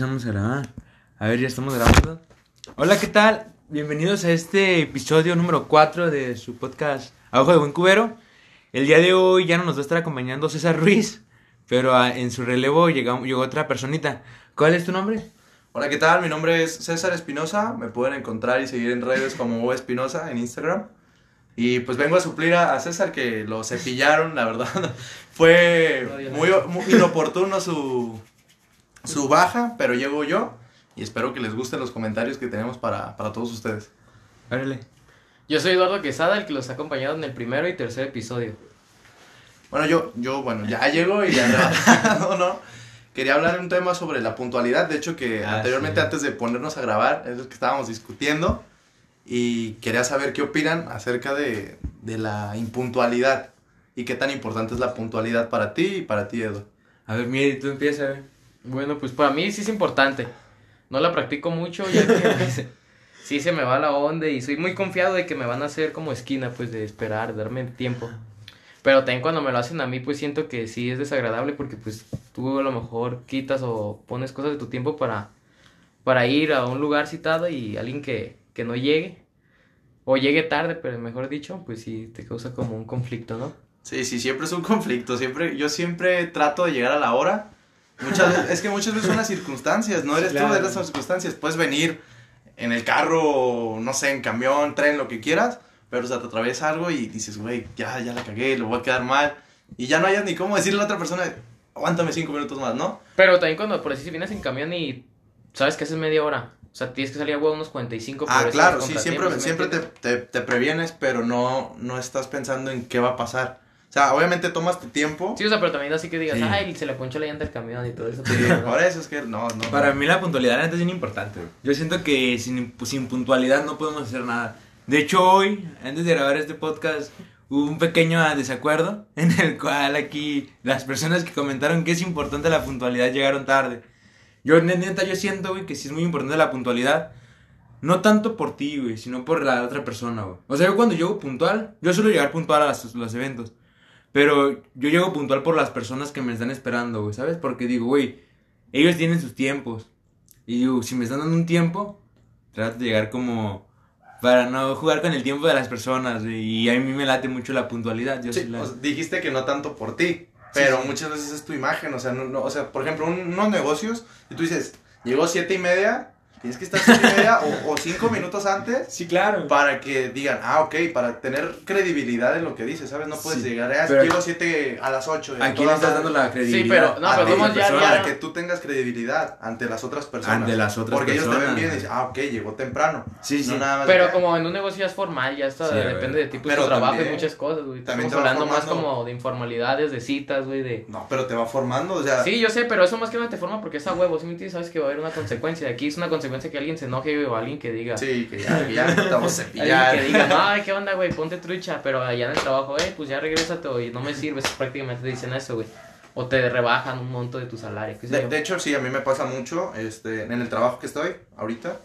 Empezamos a grabar. A ver, ya estamos grabando. Hola, ¿qué tal? Bienvenidos a este episodio número 4 de su podcast Abajo de Buen Cubero. El día de hoy ya no nos va a estar acompañando César Ruiz, pero ah, en su relevo llegó, llegó otra personita. ¿Cuál es tu nombre? Hola, ¿qué tal? Mi nombre es César Espinosa. Me pueden encontrar y seguir en redes como O Espinosa en Instagram. Y pues vengo a suplir a, a César que lo cepillaron, la verdad. Fue muy, muy inoportuno su, su baja, pero llego yo. Y espero que les gusten los comentarios que tenemos para, para todos ustedes. Órale. Yo soy Eduardo Quesada, el que los ha acompañado en el primero y tercer episodio. Bueno, yo, yo bueno, ya llego y ya no, no. Quería hablar un tema sobre la puntualidad. De hecho, que Ah, anteriormente, sí. antes de ponernos a grabar, es lo que estábamos discutiendo. Y quería saber qué opinan acerca de, de la impuntualidad. Y qué tan importante es la puntualidad para ti y para ti, Edu. A ver, mire, tú empieza, a ver. Bueno, pues para mí sí es importante. No la practico mucho ya que pues, sí se me va la onda y soy muy confiado de que me van a hacer como esquina, pues de esperar, darme tiempo. Pero también cuando me lo hacen a mí, pues siento que sí es desagradable porque pues tú a lo mejor quitas o pones cosas de tu tiempo para, para ir a un lugar citado y alguien que, que no llegue o llegue tarde, pero mejor dicho, pues sí te causa como un conflicto, ¿no? Sí, sí, siempre es un conflicto. Siempre, yo siempre trato de llegar a la hora. Muchas veces- es que muchas veces son las circunstancias, no eres tú, eres las circunstancias. Puedes venir en el carro, no sé, en camión, tren, lo que quieras, pero o sea, te atraviesa algo y dices, güey, ya, ya la cagué, lo voy a quedar mal. Y ya no hayas ni cómo decirle a la otra persona, aguántame cinco minutos más, ¿no? Pero también cuando, por decir, si vienes en camión y sabes que haces media hora, o sea, tienes que salir a huevo unos 45 por Ah, claro, sí, siempre, contratiempos, ¿sí me siempre te, te, te previenes, pero no, no estás pensando en qué va a pasar. O sea, obviamente tomas tu tiempo. Sí, o sea, pero también así que digas, Sí. ay, se le ponchó la llanta al camión y todo eso. Sí, no. por eso es que no, no. Para mí la puntualidad la neta, es bien importante. güey. Yo siento que sin, sin puntualidad no podemos hacer nada. De hecho, hoy, antes de grabar este podcast, hubo un pequeño desacuerdo en el cual aquí las personas que comentaron que es importante la puntualidad llegaron tarde. Yo, ne- neta, yo siento, güey, que sí es muy importante la puntualidad. No tanto por ti, güey, sino por la otra persona, güey. O sea, yo cuando llego puntual, yo suelo llegar puntual a las- los eventos. Pero yo llego puntual por las personas que me están esperando, güey, ¿sabes? Porque digo, güey, ellos tienen sus tiempos. Y digo, si me están dando un tiempo, trato de llegar como para no jugar con el tiempo de las personas. Y a mí me late mucho la puntualidad. Yo Sí, sí la- sea, dijiste que no tanto por ti, pero sí. muchas veces es tu imagen, o sea, no, no- o sea, por ejemplo, un- unos negocios, y tú dices, llegó siete y media, tienes que estar siete y media o, o cinco minutos antes Sí, claro. para que digan, ah, ok, para tener credibilidad en lo que dices, ¿sabes? No puedes Sí, llegar, ah, pero- llego siete a las ocho. y a le estás madre". dando la credibilidad. pero- no, A pero ya- para que tú tengas credibilidad ante las otras personas. Ante las otras Porque ellos te ven bien y dicen, ah, ok, llegó temprano. Sí, sí. No nada más Pero como en un negocio ya es formal, ya está, Sí, depende de tipo Pero de trabajo y muchas cosas, güey. también Estamos hablando más como de informalidades, de citas, güey, de... No, pero te va formando, o sea... Sí, yo sé, pero eso más que nada te forma porque es a huevo, ¿sí me entiendes? Sabes que va a haber una consecuencia. Aquí es una consecuencia que alguien se enoje o alguien que diga... Sí, que ya, que ya Alguien cepillar. que diga, no, ay, ¿qué onda, güey? Ponte trucha, pero allá en el trabajo, eh, pues ya regrésate, y no me sirves, prácticamente te dicen eso, güey. O te rebajan un monto de tu salario, qué sé De, yo. de hecho, sí, a mí me pasa mucho, este, en el trabajo que estoy ahorita,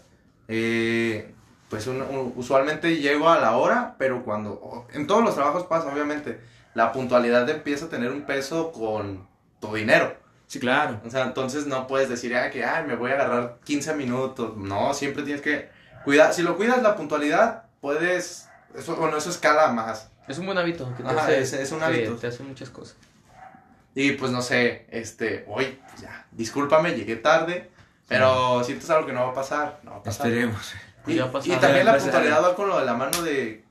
eh, pues un- un- usualmente llego a la hora, pero cuando, o- en todos los trabajos pasa, obviamente, la puntualidad empieza a tener un peso con tu dinero. Sí, claro. O sea, entonces no puedes decir, ah, que, ay, me voy a agarrar 15 minutos. No, siempre tienes que cuidar, si lo cuidas la puntualidad, puedes, eso, bueno, eso escala más. Es un buen hábito. Que te Ajá, hace, es- es un hábito. Te hace muchas cosas. Y pues no sé, este, hoy, pues ya, discúlpame, llegué tarde, pero sientes algo que no va a pasar, no va a pasar. Esperemos. Y, pasó. y también la puntualidad va con lo de la mano de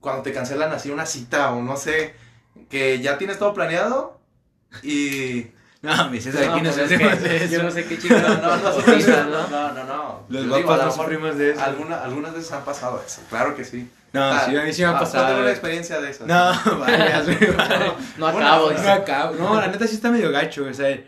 cuando te cancelan así una cita o no sé, que ya tienes todo planeado y... No, mi César, aquí No, pues es hacemos que de Yo eso. no sé qué chicas. No, no, no, ¿no? no, no, no. Los Yo lo no sufrimos de eso. Alguna, algunas veces han pasado eso, claro que sí. No, Ah, sí, a mí sí me ha pasado. No tengo una experiencia de eso. No, vale. No acabo. No acabo. No, la neta sí está medio gacho, o sea.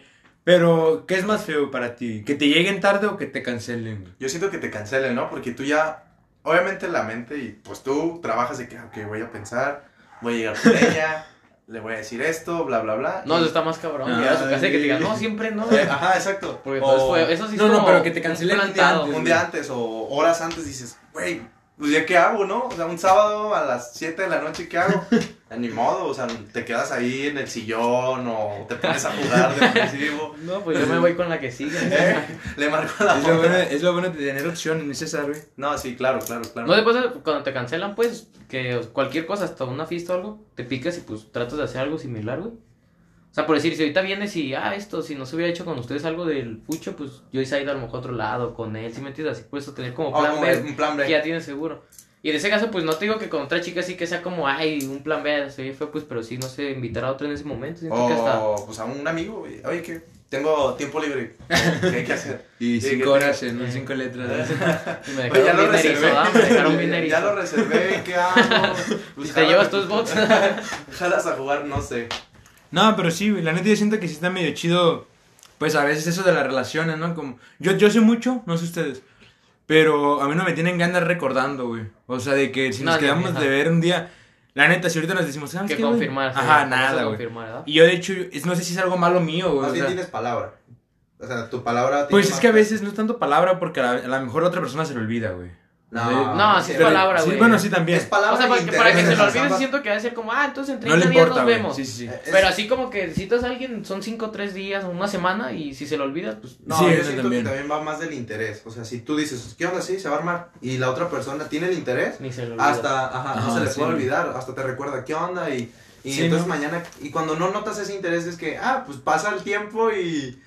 Pero, ¿qué es más feo para ti? ¿Que te lleguen tarde o que te cancelen? Yo siento que te cancelen, ¿no? Porque tú ya, obviamente la mente y pues tú trabajas de que, ok, voy a pensar, voy a llegar con ella, le voy a decir esto, bla, bla, bla. No, eso está más cabrón. Ah, a su casa y que te digan, no, siempre no. Eh, Ajá, exacto. Porque O entonces fue, eso sí No, no, pero que te cancelen un día antes. un día antes o horas antes dices, güey, pues ya qué hago, ¿no? O sea, un sábado a las 7 de la noche, ¿qué hago? Ni modo, o sea, te quedas ahí en el sillón o te pones a jugar defensivo. No, pues yo me voy con la que sigue. ¿Eh? Le marco la Es lo, bueno, hora. es lo bueno de tener opciones, César, güey. No, sí, claro, claro, claro. No, después cuando te cancelan, pues, que cualquier cosa, hasta una fiesta o algo, te picas y pues tratas de hacer algo similar, güey. O sea, por decir, si ahorita vienes y, ah, esto, si no se hubiera hecho con ustedes algo del pucho, pues yo hubiese ido a lo mejor a otro lado con él, si me entiendes? Así puedes tener como O plan como B, un plan B. que ya tienes seguro. Y en ese caso, pues no te digo que con otra chica sí que sea como, ay, un plan B, se fue, pues, pero sí, no sé, invitar a otro en ese momento. Siento que hasta. O pues a un amigo, güey. Oye, que tengo tiempo libre. ¿Qué hay que hacer? Y cinco horas en un cinco letras. y me Oye, ya dejaron lo bien reservé. erizo, ¿ah? Me dejaron bien Ya erizo. lo reservé, ¿qué hago? Pues Si te llevas tus bots. Jalas a jugar, no sé. No, pero sí, güey, la neta yo siento que sí está medio chido, pues a veces eso de las relaciones, ¿no? Como, yo, yo sé mucho, no sé ustedes, pero a mí no me tienen ganas recordando, güey. O sea, de que si No, nos quedamos ajá. de ver un día, la neta, si ahorita nos decimos, ¿sabes que qué, confirmar. sí, Ajá, nada, güey. Y yo, de hecho, es- no sé si es algo malo mío, güey. Más o bien sea, tienes palabra. O sea, tu palabra. pues tiene es que a veces no es tanto palabra porque a, la- a lo mejor la otra persona se le olvida, güey. No, No, sí es Pero- palabra, sí, güey. bueno, sí también. Es palabra O sea, para que, para que se lo olvide, ambas- siento que va a ser como, ah, entonces en 30 No le días importa, nos vemos. Sí, sí, sí. Es- Pero así como que citas a alguien, son 5 o 3 días o una semana y si se lo olvida, pues No, Sí, yo eso siento también. que también va más del interés. O sea, si tú dices, ¿qué onda? Sí, se va a armar. Y la otra persona tiene el interés, ni se lo olvida. hasta, ajá, no se le sí. puede olvidar. Hasta te recuerda, ¿qué onda? Y, y Sí, entonces ¿no? mañana, y cuando no notas ese interés, es que, ah, pues pasa el tiempo y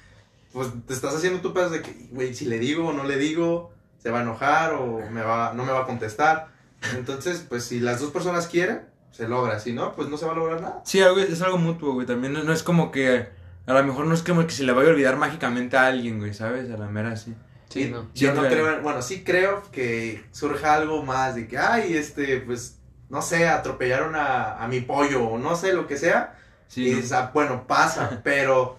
pues te estás haciendo tu pedo de que, güey, si le digo o no le digo, se va a enojar o me va, no me va a contestar. Entonces, pues si las dos personas quieren, se logra. Si no, pues no se va a lograr nada. Sí, algo, es algo mutuo, güey. También no, no es como que. A lo mejor no es como que se le vaya a olvidar mágicamente a alguien, güey, ¿sabes? A la mera sí. Sí, Y no. Yo no creo, en- bueno, sí creo que surja algo más de que, ay, este, pues, no sé, atropellaron a, a mi pollo o no sé, lo que sea. Sí, y ¿no? dices, ah, bueno, pasa, pero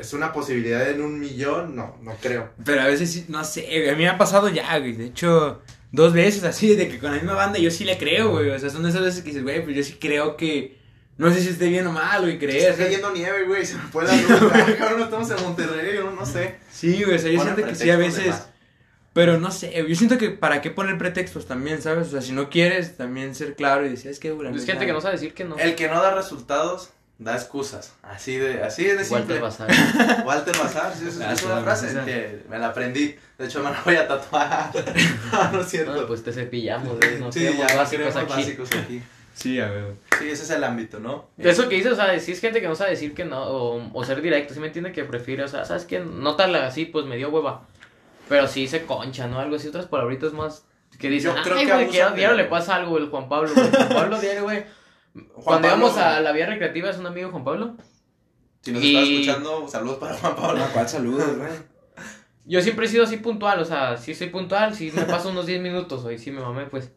es una posibilidad en un millón, no, no creo. Pero a veces sí, no sé, güey, a mí me ha pasado ya, güey. De hecho, dos veces así, de que con la misma banda yo sí le creo, güey. O sea, son de esas veces que dices, güey, pues yo sí creo que. No sé si esté bien o mal, güey, creer. Está cayendo nieve, güey, se me fue la luz. Cabrón, no estamos en Monterrey, yo no sé. Sí, güey, o sea, yo siento que sí a veces. Pero no sé, yo siento que para qué poner pretextos también, ¿sabes? O sea, si no quieres, también ser claro y decir, es que, la Es gente que no sabe decir que no. El que no da resultados, da excusas. Así de, así es de simple. Walter Bazar. Walter Bazar, sí, esa es Ah, una frase esa. que me la aprendí. De hecho, me la voy a tatuar. no, no es cierto. No, pues te cepillamos, güey. No sí, ya básicos aquí. básicos aquí. Sí, a ver. Sí, ese es el ámbito, ¿no? Eso que dices, o sea, si es gente que no sabe decir que no, o, o ser directo, ¿sí me entiende? Que prefiere, o sea, ¿sabes qué? Nótala así, pues me dio hueva. Pero sí se concha, ¿no? Algo así, otras palabritas más que dicen, Yo creo ay, que güey, que de- diario le pasa algo, el Juan Pablo, güey. Juan Pablo diario, güey. Cuando Pablo, íbamos a la vía recreativa, es un amigo Juan Pablo. Si nos Y- está escuchando, saludos para Juan Pablo. ¿Cuál saludo, güey? Yo siempre he sido así puntual, o sea, sí soy puntual, sí me paso unos 10 minutos, hoy sí me mamé, pues.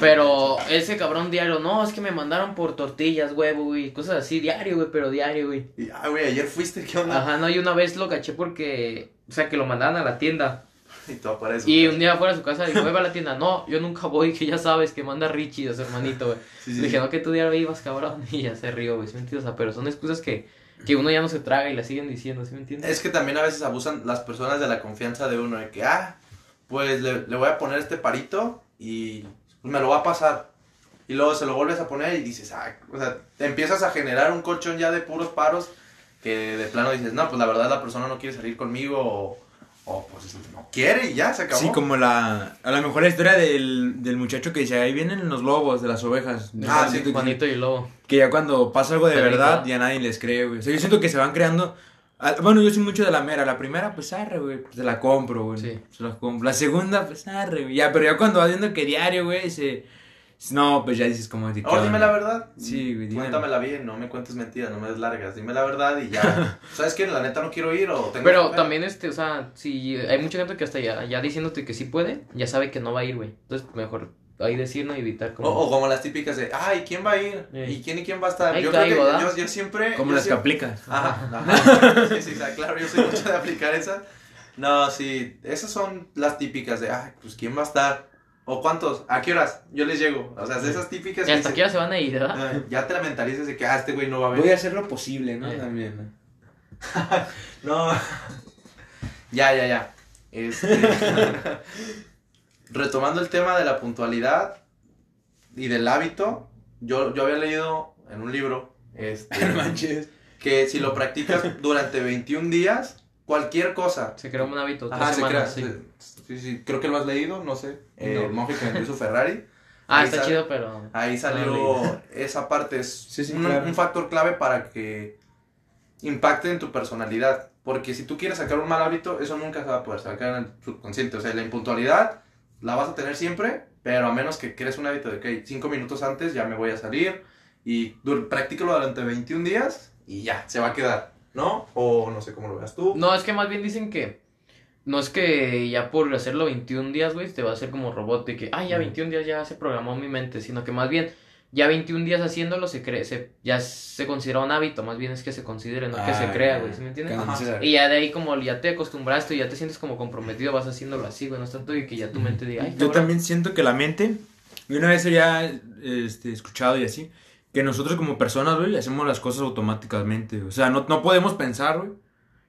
Pero ese cabrón diario, no, es que me mandaron por tortillas, huevo, güey, cosas así, diario, güey, pero diario, güey. Ah, güey, ayer fuiste, ¿qué onda? Ajá, no, y una vez lo caché porque, o sea, que lo mandaban a la tienda. Y tú. Y un día fuera de su casa "Güey, va a la tienda. No, yo nunca voy, que ya sabes que manda Richie a su hermanito, güey. Sí, sí. Le dije, no, que tú diario ibas, cabrón. Y ya se rió, güey, ¿sí me entiendes? O sea, pero son excusas que, que uno ya no se traga y la siguen diciendo, ¿sí me entiendes? Es que también a veces abusan las personas de la confianza de uno, de que, ah, pues le, le voy a poner este parito y me lo va a pasar. Y luego se lo vuelves a poner y dices, ah, o sea, te empiezas a generar un colchón ya de puros paros que de plano dices, no, pues la verdad la persona no quiere salir conmigo o, o, pues no quiere y ya se acabó. Sí, como la. A lo mejor la historia del, del muchacho que dice, ahí vienen los lobos de las ovejas. Ah, Yo sí, Juanito y el lobo. Que ya cuando pasa algo de Perrito. verdad, ya nadie les cree, güey. O sea, yo siento que se van creando. ah, Bueno, yo soy mucho de la mera. La primera, pues arre, güey. Pues se la compro, güey. Sí. Se la compro. La segunda, pues arre, güey. Ya, pero ya cuando vas viendo que diario, güey, se. No, pues ya dices como. de, ¿qué Ahora dime la verdad. Sí, güey, dime. Cuéntamela bien, no me cuentes mentiras, no me des largas. Dime la verdad y ya. ¿Sabes qué? La neta no quiero ir o tengo Pero que- también, este, o sea, si hay mucha gente que hasta ya, ya diciéndote que sí puede, ya sabe que no va a ir, güey. Entonces, mejor ahí decir, no evitar O, como... o como las típicas de, ay, ¿quién va a ir? Ey. ¿Y quién y quién va a estar? Ahí yo caigo, creo que yo, yo siempre... Como yo las que siempre- aplicas. Ajá, ajá. Sí, sí, o claro, yo soy mucho de aplicar esas. No, sí, esas son las típicas de, ay, pues ¿quién va a estar? ¿O cuántos? ¿A qué horas? Yo les llego. O sea, de esas típicas Y hasta aquí ya se van a ir, ¿verdad? "Ay, ya te la mentalizas de que, ah, este güey no va a Voy venir. a hacer lo posible, ¿no? Eh. También. ¿no? Ya, ya, ya. Este... retomando el tema de la puntualidad y del hábito, yo, yo había leído en un libro este, manches. que si lo practicas durante 21 días, cualquier cosa. Se creó un hábito. tres Ajá, se crea. sí. Sí, sí, creo que lo has leído, no sé. Eh, No. El monje que vendió su Ferrari. Ah, Ahí está sale- chido, pero. Ahí No salió esa parte, es Sí, sí, un, claro. un factor clave para que impacte en tu personalidad. Porque si tú quieres sacar un mal hábito, eso nunca se va a poder sacar en el subconsciente. O sea, la impuntualidad la vas a tener siempre, pero a menos que crees un hábito de que cinco minutos antes ya me voy a salir y practícalo durante 21 días y ya, se va a quedar, ¿no? O no sé cómo lo veas tú. No, es que más bien dicen que. No es que ya por hacerlo 21 días, güey, te va a hacer como robot de que, ay, ya 21 días ya se programó mi mente, sino que más bien, ya 21 días haciéndolo se cree, se, ya se considera un hábito, más bien es que se considere, no que se Ah, crea, ya. güey, ¿sí me entiendes? Ajá. Y ya de ahí como ya te acostumbraste, ya te sientes como comprometido, vas haciéndolo así, güey, no es tanto y que ya tu mente diga, ay, Yo cabrón. también siento que la mente, y una vez había este, escuchado y así, que nosotros como personas, güey, hacemos las cosas automáticamente. O sea, no, no podemos pensar, güey.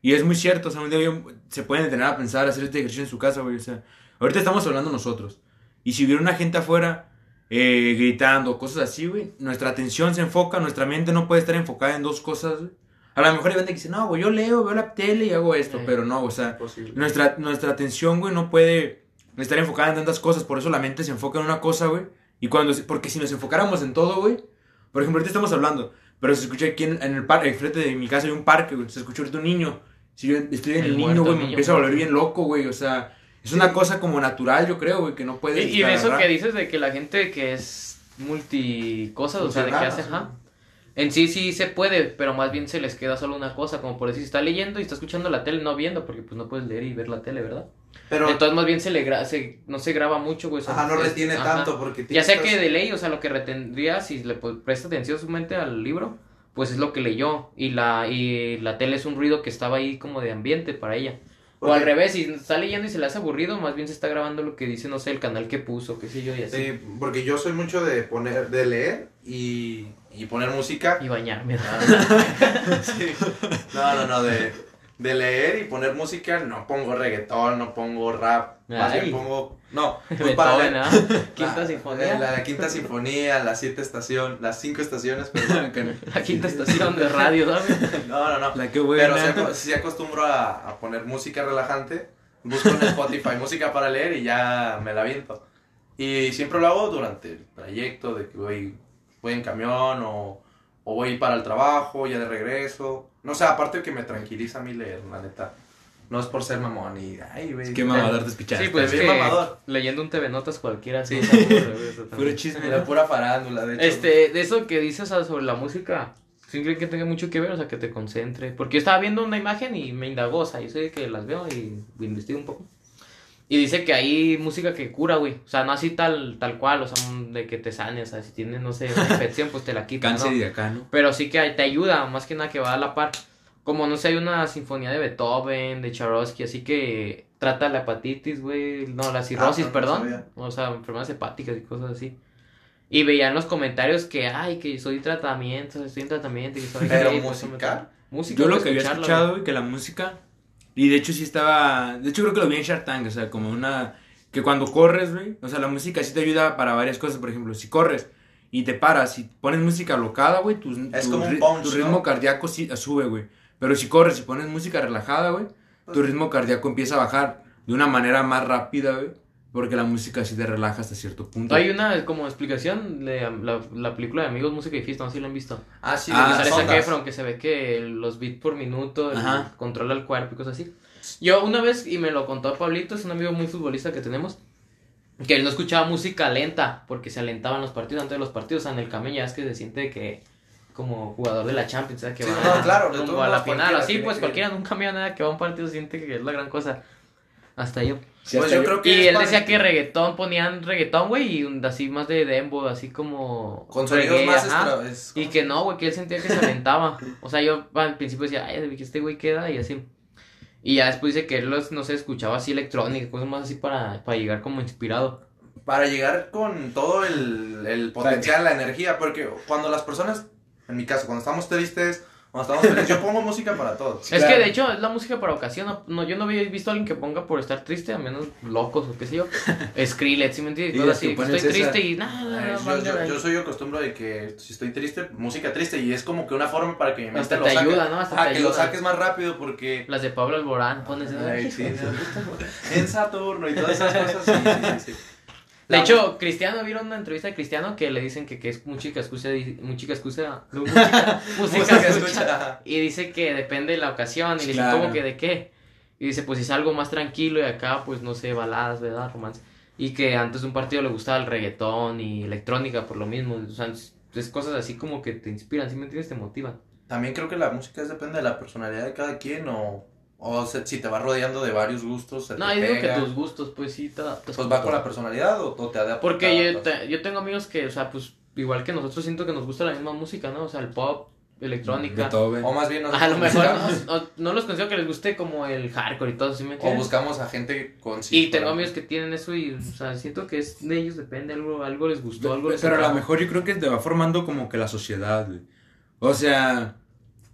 Y es muy cierto, o sea, un día yo- se pueden detener a pensar, hacer este ejercicio en su casa, güey. O sea, ahorita estamos hablando nosotros. Y si hubiera una gente afuera eh, gritando, cosas así, güey, nuestra atención se enfoca, nuestra mente no puede estar enfocada en dos cosas, güey. A lo mejor hay gente que dice, no, güey, yo leo, veo la tele y hago esto, Eh. pero no, o sea, Imposible. nuestra, nuestra atención, güey, no puede estar enfocada en tantas cosas. Por eso la mente se enfoca en una cosa, güey. Y cuando, porque si nos enfocáramos en todo, güey. Por ejemplo, ahorita estamos hablando, pero se escucha aquí en, en el parque, enfrente de mi casa hay un parque, güey. Se escucha ahorita un niño. Si yo estoy en El el, muerto, niño, güey, me empiezo a volver bien loco, güey. O sea, es una cosa como natural, yo creo, güey, que no Y, puedes. y de eso que dices de que la gente que es multicosas, o sea, de que hace, ajá. En sí sí se puede, pero más bien se les queda solo una cosa, como por decir, está leyendo y está escuchando la tele, no viendo, porque pues no puedes leer y ver la tele, ¿verdad? Pero, Entonces más bien se le gra se, no se graba mucho, güey. sea, ajá, no es- retiene ajá. tanto porque... Ya sé tienes- que de ley, o sea, lo que retendría si le pu- presta atención su mente al libro, pues es lo que leyó. Y la, y la tele es un ruido que estaba ahí como de ambiente para ella. O al revés, si está leyendo y se le hace aburrido, más bien se está grabando lo que dice, no sé, el canal que puso, qué sé yo, y así. Sí, porque yo soy mucho de poner, de leer y, y poner música. Y bañarme. Sí. No, no, no, de, de leer y poner música, no pongo reggaetón, no pongo rap, más bien pongo, no, pues para leer, ¿ah? Quinta la, sinfonía. La, la quinta sinfonía, las siete estaciones, las cinco estaciones, perdón. La quinta estación de radio, ¿sabes? No, no, no. La que buena. Pero sí, sí acostumbro a, a poner música relajante, busco en Spotify música para leer y ya me la aviento. Y siempre lo hago durante el trayecto de que voy, voy en camión o, o voy para el trabajo, ya de regreso. No sé, aparte que me tranquiliza a mí leer, la neta. No es por ser mamón y, ay, güey. Qué mamador te escuchaste. Sí, pues es que mamador. leyendo un TV Notas cualquiera Sí. Puro chisme. La pura farándula, de hecho. Este, de eso que dices o sea, sobre la música, sí creo que tenga mucho que ver, o sea, que te concentre. Porque yo estaba viendo una imagen y me indagó, o sea, yo sé que las veo y investigo un poco. Y dice que hay música que cura, güey. O sea, no así tal, tal cual, o sea, de que te sane, o sea, si tienes, no sé, una infección, pues te la quitan. Cáncer ¿no? y de acá, ¿no? Pero sí que te ayuda, más que nada que va a la par. Como no sé, hay una sinfonía de Beethoven, de Charosky, así que trata la hepatitis, güey. No, la cirrosis, Ah, no, no perdón. sabía. o sea, enfermedades hepáticas y cosas así. Y veía en los comentarios que, ay, que soy tratamiento, estoy en tratamiento. Y soy Pero gay, pues, musical. Música. Yo lo que había escuchado, güey, que la música. Y de hecho sí estaba. De hecho creo que lo vi en Shark Tank, o sea, como una. Que cuando corres, güey. O sea, la música sí te ayuda para varias cosas. Por ejemplo, si corres y te paras y pones música alocada, güey, tu, Es tu como un punch, tu ¿no? ritmo cardíaco sí sube, güey. Pero si corres y pones música relajada, güey, tu ritmo cardíaco empieza a bajar de una manera más rápida, güey. Porque la música sí te relaja hasta cierto punto. Hay una como explicación de la, la película de Amigos, Música y Fiesta, no sé si la han visto. Ah, sí, Ah, de que sale. Efron, que se ve que los beats por minuto el- controla el cuerpo y cosas así. Yo una vez, y me lo contó Pablito, es un amigo muy futbolista que tenemos, que él no escuchaba música lenta porque se alentaban los partidos antes de los partidos. O sea, en el camión ya es que se siente que como jugador de la Champions, ¿sabes? que Sí, va no, claro, a la final. Así pues que- cualquiera en un camión nada que va a un partido siente que es la gran cosa. Hasta yo. Sí, Pues hasta yo yo- creo que Y él decía que reggaetón, ponían reggaetón, güey, y un- así más de dembow, así como... Con sonidos más extra. es Y que no, güey, que él sentía que se aventaba. O sea, yo al principio decía, ay, que este güey queda y así. Y ya después dice que él, los, no sé, escuchaba así electrónica, cosas más así para, para llegar como inspirado. para llegar con todo el, el potencial, la energía, porque cuando las personas, en mi caso, cuando estamos tristes Cuando estamos felices. Yo pongo música para todo. Es claro. que de hecho es la música para ocasión. no- No, yo no había visto a alguien que ponga por estar triste, a menos locos o qué sé yo. Skrillex, ¿sí me entiendes? Y Cosas así, que pone estoy triste y nada, yo, yo, yo soy acostumbro de que si estoy triste, música triste y es como que una forma para que mi mente Hasta lo te saque. ayuda, ¿no? Hasta te que lo saques más rápido porque Las de Pablo Alborán, pones Ay, sí, en Saturno y todas esas cosas. Sí, sí, sí, sí. De La- hecho, Cristiano, ¿vieron una entrevista de Cristiano que le dicen que, que es música excusa, música excusa, música, música música escucha? escucha. Y dice que depende de la ocasión. Y le dicen, Claro. ¿cómo que de qué? Y dice, pues si es algo más tranquilo y acá, pues no sé, baladas, ¿verdad? Romance. Y que antes de un partido le gustaba el reggaetón y electrónica por lo mismo. O sea, es, cosas así como que te inspiran, ¿sí me entiendes? Te motivan. También creo que la música es depende de la personalidad de cada quien o, o se- si te vas rodeando de varios gustos. se No, te yo digo que tus gustos, pues sí, te adaptas. Pues va con la personalidad o, o te adaptas. Porque te yo, te- yo tengo amigos que, o sea, pues igual que nosotros siento que nos gusta la misma música, ¿no? O sea, el pop, electrónica. Beethoven. O más bien A lo mejor no, no- no los considero que les guste como el hardcore y todo, ¿sí me o entiendes? buscamos a gente con Y tengo amigos que tienen eso y, o sea, siento que es de ellos, depende, algo, algo les gustó, algo les Pero a lo mejor yo creo que te va formando como que la sociedad, güey. O sea,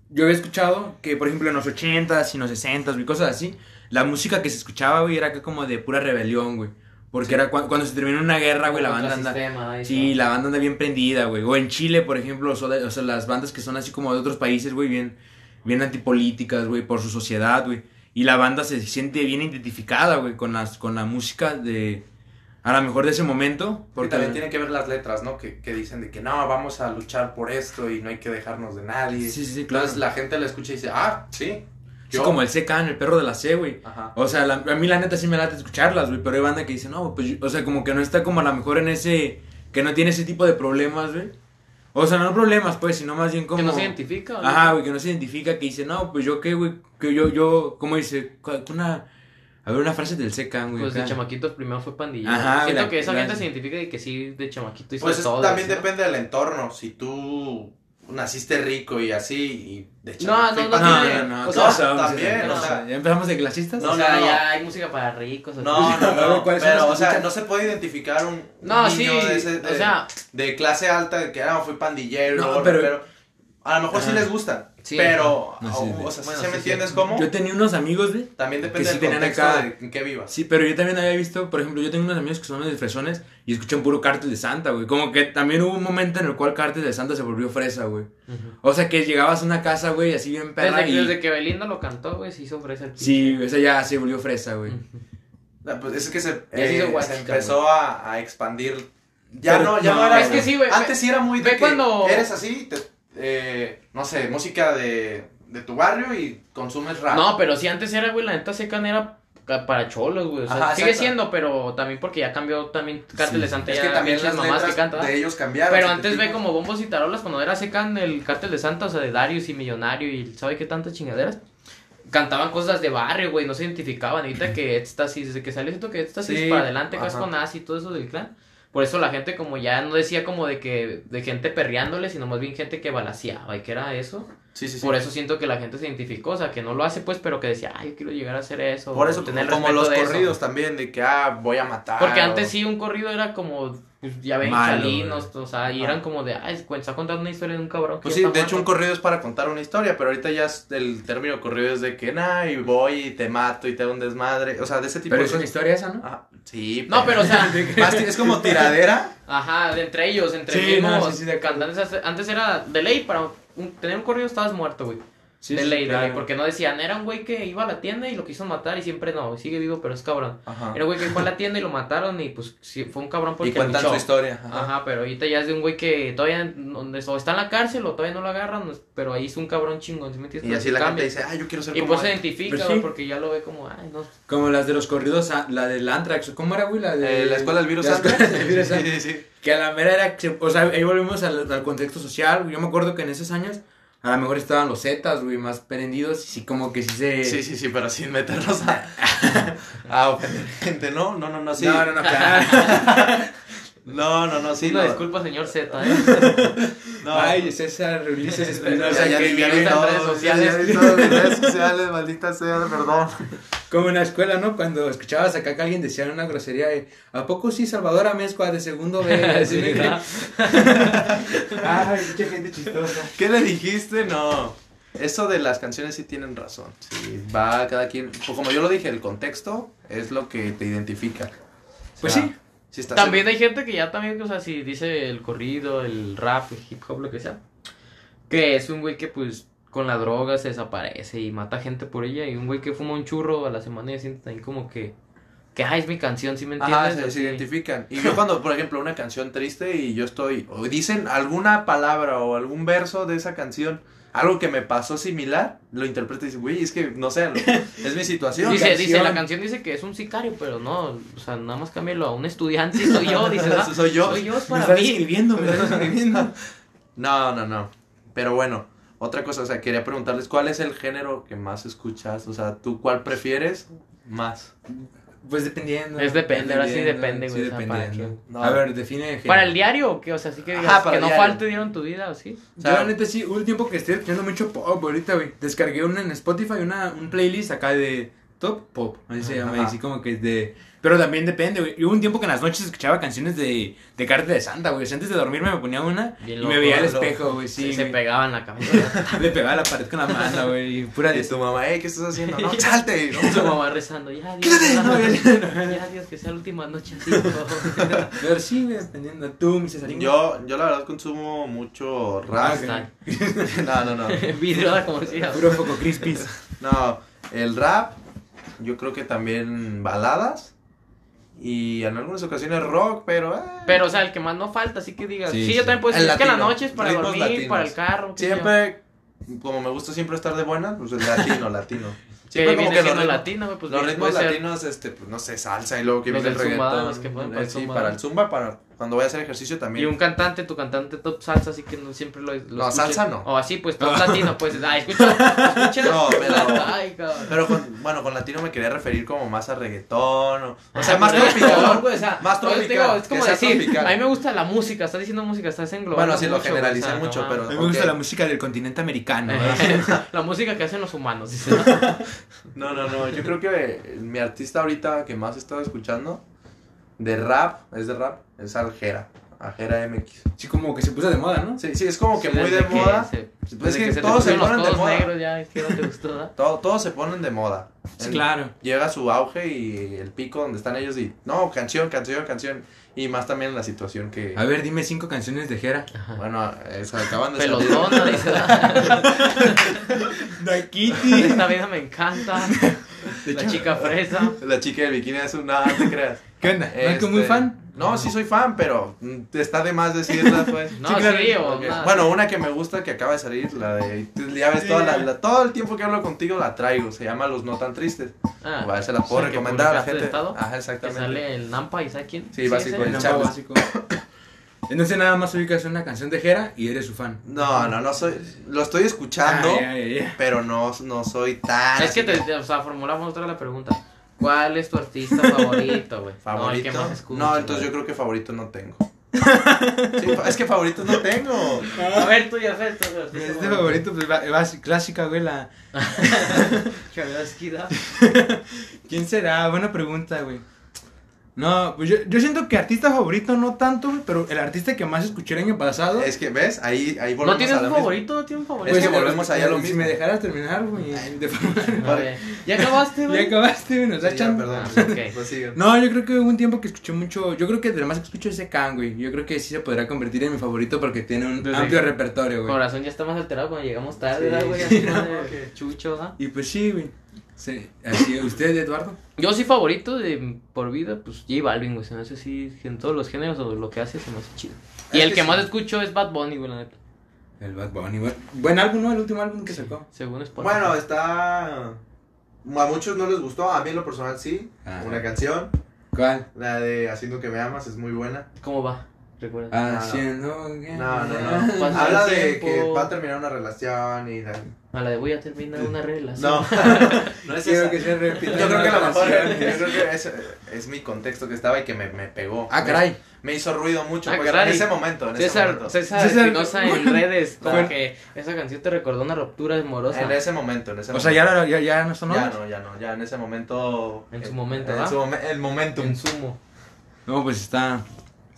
yo había escuchado que, por ejemplo, en los 80s y en los 60s, güey, cosas así, la música que se escuchaba, güey, era como de pura rebelión, güey. Porque era cua- cuando se terminó una guerra, güey, la banda anda... sistema, y Sí, la banda anda bien prendida, güey. O en Chile, por ejemplo, Soda- o sea, las bandas que son así como de otros países, güey, bien, bien antipolíticas, güey, por su sociedad, güey. Y la banda se siente bien identificada, güey, con, las, con la música de... A lo mejor de ese momento. Porque Porque también tienen que ver las letras, ¿no? Que, que dicen de que no, vamos a luchar por esto y no hay que dejarnos de nadie. Sí, sí, sí, claro. Entonces la gente la escucha y dice, ah, sí. Es como el CK, el perro de la C, güey. Ajá. O sea, la- a mí la neta sí me late escucharlas, güey, pero hay banda que dice, no, pues, yo- o sea, como que no está como a lo mejor en ese, que no tiene ese tipo de problemas, güey. O sea, no problemas, pues, sino más bien como... Que no se identifica. ¿o no? Ajá, güey, que no se identifica, que dice, no, pues yo qué, güey, que yo, yo, ¿cómo dice? Una, a ver, una frase del CK, güey. Pues de chamaquitos primero fue pandilla. Ajá, Siento la- que esa la- gente se identifica y que sí, de chamaquito hizo Pues es- todo. también ¿no? depende del entorno. Si tú naciste rico y así, y de hecho. No, no, no No, tiene- no, no, o sea, somos, también, no, o sea, ¿Ya empezamos de clasistas? No, o sea, no, no. ya hay música para ricos. o No, sea. no, no. ¿Cuáles son Pero, o sea, no se puede identificar un No, niño sí, de, ese- de, o sea- de clase alta de que ah, fui pandillero, No, pero, pero- a lo mejor sí Ajá. les gusta. Sí, pero, No, sí, o, sí. o sea, Bueno, ¿sí sí, me sí. entiendes cómo? Yo tenía unos amigos, güey. También depende que sí del contexto acá- de en qué vivas. Sí, pero yo también había visto, por ejemplo, yo tengo unos amigos que son de fresones y escuchan puro Cártel de Santa, güey. Como que también hubo un momento en el cual Cártel de Santa se volvió fresa, güey. O sea, que llegabas a una casa, güey, así bien perra Desde, y... desde que Belinda lo cantó, güey, se hizo fresa el Sí, o sea, ya se volvió fresa, güey. Ah, Pues es que se, eh, guachica, se empezó a, a expandir. Ya Pero no, ya no, no, era. es que sí, güey, Antes sí era muy de ve que cuando- eres así, te- eh, no sé, música de, de tu barrio y consumes rap. No, pero si antes era, güey, la neta secan era para cholos, güey. O sea, Ajá, sigue exacto. siendo, pero también porque ya cambió también Cártel Sí. de Santa. es ya que también las mamás que cantan. de ellos cambiaron. Pero antes ve como bombos y tarolas cuando era secan el Cártel de Santa, o sea, de Darius y Millonario y sabe qué tantas chingaderas. Cantaban cosas de barrio, güey, no se identificaban. Ahorita que éxtasis, desde que salió siento que éxtasis Sí, para adelante, casco nazi y todo eso del clan. Por eso la gente como ya no decía como de que de gente perreándole, sino más bien gente que balaseaba y que era eso. Sí, sí, sí. Por eso siento que la gente se identificó, o sea, que no lo hace pues, pero que decía, ay, yo quiero llegar a hacer eso. Por eso, tener como los de eso". corridos también, de que, ah, voy a matar. Porque o- antes sí un corrido era como, pues ya ven, Malo, chalinos, o sea, y eran como de, ay, cu- está contando una historia de un cabrón Pues sí, de hecho un muerto". corrido es para contar una historia, pero ahorita ya es el término corrido es de que, nah, y voy y te mato y te hago un desmadre. O sea, de ese tipo Pero de es una historia esa, ¿no? Ajá, sí. No, pero o sea, Más es como tiradera. ajá, de entre ellos, entre Sí, no, mismos sí, sí, de cantantes, antes era de ley, para un- tener un corrido estabas muerto, güey. Sí, de sí, ley, de ley, porque no decían, era un güey que iba a la tienda y lo quiso matar y siempre no, sigue vivo, pero es cabrón. Ajá. Era un güey que fue a la tienda y lo mataron y pues sí, fue un cabrón porque Y cuentan luchó. su historia. Ajá. Ajá, pero ahorita ya es de un güey que todavía donde, o está en la cárcel o todavía no lo agarran, pero ahí es un cabrón chingón, ¿sí me entiendes? Y así la Cambia. gente dice, ah, yo quiero ser Y como pues se él". identifica, güey, porque ya lo ve como, ay, no. Como las de los corridos, ah, la del Antrax. ¿Cómo era, güey? La de... Eh, la escuela del virus La escuela antes. del virus Sí, sí, sí. Que a la mera era, o sea, ahí volvemos al, al contexto social. Yo me acuerdo que en esos años, a lo mejor estaban los Zetas, güey, más prendidos. Y sí, como que sí se... Sí, sí, sí, pero sin meternos a, a ofender gente, ¿no? No, no, no, sí. No, no, no, claro. No, no, no, sí. Una no. disculpa, señor Z, ¿eh? No. Ay, César Ulises O Espinosa. sea, ya que ya vi en- todo, redes sociales. ya redes sociales, maldita sea, perdón. Como en la escuela, ¿no? Cuando escuchabas acá que alguien decía una grosería de, ¿a poco sí Salvador Amezcua de segundo B? Sí. Ay, mucha gente chistosa. ¿Qué le dijiste? No. Eso de las canciones sí tienen razón. Sí, va cada quien. pues como yo lo dije, el contexto es lo que te identifica. O Pues sea, sí. Si estás También hay gente que ya también, o sea, si dice el corrido, el rap, el hip hop, lo que sea, que es un güey que pues con la droga se desaparece y mata gente por ella y un güey que fuma un churro a la semana y siente también como que, que, ay, es mi canción, ¿sí me entiendes? Ajá, se, identifican. Y yo cuando, por ejemplo, una canción triste y yo estoy, o dicen alguna palabra o algún verso de esa canción, algo que me pasó similar, lo interpreto y dice, güey, es que, no sé, lo- es mi situación. Dice, canción. dice, la canción dice que es un sicario, pero no, o sea, nada más cámbialo a un estudiante y soy yo, dice, ah, Soy yo. soy yo, es para mí. escribiendo, me estás escribiendo. No, no, no. Pero bueno, otra cosa, o sea, quería preguntarles, ¿cuál es el género que más escuchas? O sea, ¿tú cuál prefieres más? Pues dependiendo. Es depende, ahora sí depende, güey, Sí, dependiendo. A ver, define. género. ¿Para el diario o qué? O sea, sí que Ajá, digas para que no diario. falte dinero en tu vida, ¿o sí? O Yo la neta sí, hubo un tiempo que estoy escuchando mucho pop ahorita, güey. Descargué una en Spotify, una, un playlist acá de top pop, así se llama, así como que es de... Pero también depende, güey. Y Hubo un tiempo que en las noches escuchaba canciones de, de Carta de Santa, güey. O sea, antes de dormirme me ponía una Bien y loco, me veía al espejo, güey, sí. Sí, se güey. pegaba en la cabeza. Le pegaba a la pared con la mano, güey. y Pura y de tu mamá, hey, ¿qué estás haciendo? No, salte. ¿no? Su mamá rezando, ya Dios, ya Dios, que sea la última noche así. Pero sí, güey, dependiendo. Tú, mi Cesarín. Yo, yo la verdad consumo mucho rap. Ah, No, no, no. Vidrio, como decía. Puro foco crispis. No, el rap, yo creo que también baladas. Y en algunas ocasiones rock, pero... eh, Pero, o sea, el que más no falta, así que digas. Sí, Sí, yo sí. también puedo decir que la latino, noche es para ritmos dormir, latinos. para el carro. yo. siempre, como me gusta siempre estar de buena, pues el latino, latino. Siempre como que los ritmos, latino, güey, pues los ritmos ser- latinos, este, pues no sé, salsa y luego que Los viene el del zumba, reggaetón. los que ponen para el Eh, sí, zumba. para el zumba, para cuando voy a hacer ejercicio Y también. un cantante, tu cantante top salsa, así que no siempre lo, lo No, escuches. salsa no. O así, pues top latino, pues. Ay, escucha, escucha. No, pero- Ay, cabrón. Pero con, bueno, con latino me quería referir como más a reggaetón, o, o sea, Ah, más tropical. güey, o sea, Más tropical, digo, es como decir, tropical. a mí me gusta la música, estás diciendo música, estás englobando Bueno, sí, lo güey, generalicé o sea, mucho, no pero- A mí me gusta la música del continente americano. la música que hacen los humanos, dice. No, no, no, yo creo que mi artista ahorita que más he estado escuchando de rap, es de rap, es Aljera, Aljera MX. Sí, como que se puso de moda, ¿no? Sí, sí, es como que Sí, muy de que moda. se- Pues es que se todos se ponen de moda. negros ya, es que no te gustó, ¿verdad? Todo- todos se ponen de moda. Sí, claro. Llega su auge y el pico donde están ellos y, no, canción, canción, canción. Y más también la situación que, A ver, dime cinco canciones de Jera. bueno, es, acaban de. Pelotona, dice. Da Kitty. Esta vida me encanta. La chica fresa. La chica del bikini es una, no te creas. ¿Qué onda? ¿No es que muy Este, fan? No, sí soy fan, pero está de más decirla, pues. No, Sí, sí, claro. o Ok. nada. Bueno, una que me gusta que acaba de salir, la de. Ya ves, toda la- la- todo el tiempo que hablo contigo la traigo. Se llama Los No Tan Tristes. Ah, a ver, se la puedo sí, que recomendar a la gente. Estado, Ajá, Que exactamente. sale el Nampa y ¿sabes quién? Sí, básico, el No, Charles. básico. Entonces nada más ubicas una canción de Jera y eres su fan. No, no, no soy. Lo estoy escuchando, Ah, ya, ya, ya. pero no, no soy tan. Es que te, te- o sea, formulamos otra la pregunta. ¿Cuál es tu artista favorito, güey? No, el ¿Favorito? que más escuchas, No, entonces yo creo que favorito no tengo. Sí, es que favoritos no tengo. A ver, tú ya sabes. tu artista Este favorito, pues va, va- clásica, güey, la... ¿Quién será? Buena pregunta, güey. No, pues yo, yo siento que artista favorito no tanto, güey, pero el artista que más escuché el año pasado... Es que, ¿ves? Ahí, ahí volvemos ¿No tienes a un favorito? ¿No tienes un favorito? Es que pues, volvemos allá a lo Si mismo. me dejaras terminar, güey, de ¿Ya acabaste, Ya güey? acabaste, güey, nos Sí, ya, perdón. Ah, ok. Pues. No, yo creo que hubo un tiempo que escuché mucho. Yo creo que de lo más que escucho es Khan, güey. Yo creo que sí se podrá convertir en mi favorito porque tiene un Desde amplio repertorio, güey. Corazón ya está más alterado cuando llegamos tarde, Sí, ¿verdad, güey? sí, Así no, Chucho, ¿verdad? Y pues sí, güey. Sí. Así, ¿usted, Eduardo? Yo sí favorito de por vida, pues J Balvin, güey. Se me hace así, en todos los géneros o lo que hace se me hace chido. Y Es el que que sí. más escucho es Bad Bunny, güey, la neta. El Bad Bunny, güey. Buen álbum, ¿no? El último álbum que sacó. Según Spotify. Bueno, está. A muchos no les gustó, a mí en lo personal sí. Ah. Una canción, ¿Cuál? la de Haciendo que me amas, es muy buena. ¿Cómo va? Recuerda. no. Haciendo. que- No, no, no. Pasa Habla de tiempo. que va a terminar una relación y la... A la de voy a terminar una relación. No, no es Quiero esa. que se repita. Yo creo que la mejor, yo creo que es, es mi contexto que estaba y que me, me pegó. Ah, caray. Me hizo ruido mucho Ah, pues, caray. en ese momento, en ese César, momento. César, César- Espinosa en redes, como Bueno. que esa canción te recordó una ruptura amorosa. En ese momento, en ese O momento. sea, ya, no- ya, ya no sonó. Ya no, ya no, ya en ese momento. En su momento, en ¿va? su el momentum. En sumo. No, pues está.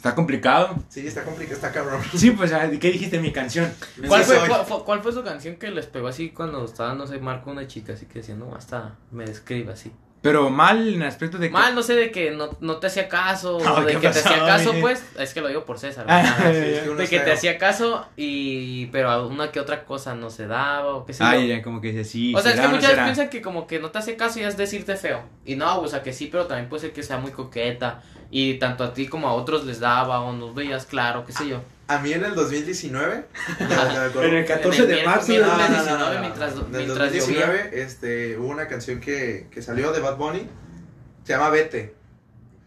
Está complicado. Sí, está complicado, está cabrón. Sí, pues, ¿qué dijiste mi canción? ¿Cuál Ese fue, soy. cuál, fue, cuál fue su canción que les pegó así cuando estaba, no sé, Marco una chica así que decía, no, hasta me describe así? Pero mal en el aspecto de que... Mal, no sé, de que no, no te hacía caso, No, o de ¿qué que te hacía caso, güey? pues, es que lo digo por César. Ah, ¿verdad? Sí, es que uno de que te hacía caso y pero a una que otra cosa no se daba o qué sé yo. Ay, ya, como que dice sí. O sea, es que muchas veces piensan que como que no te hace caso y es decirte feo. Y no, o sea, que sí, pero también puede ser que sea muy coqueta. Y tanto a ti como a otros les daba o nos veías claro, qué sé yo. A mí en el 2019, ya, ya me acuerdo. En el 14 de En el marzo. miércoles ¿no? 19, mientras- En el mientras 2019, este, hubo una canción que, que salió de Bad Bunny, se llama Vete,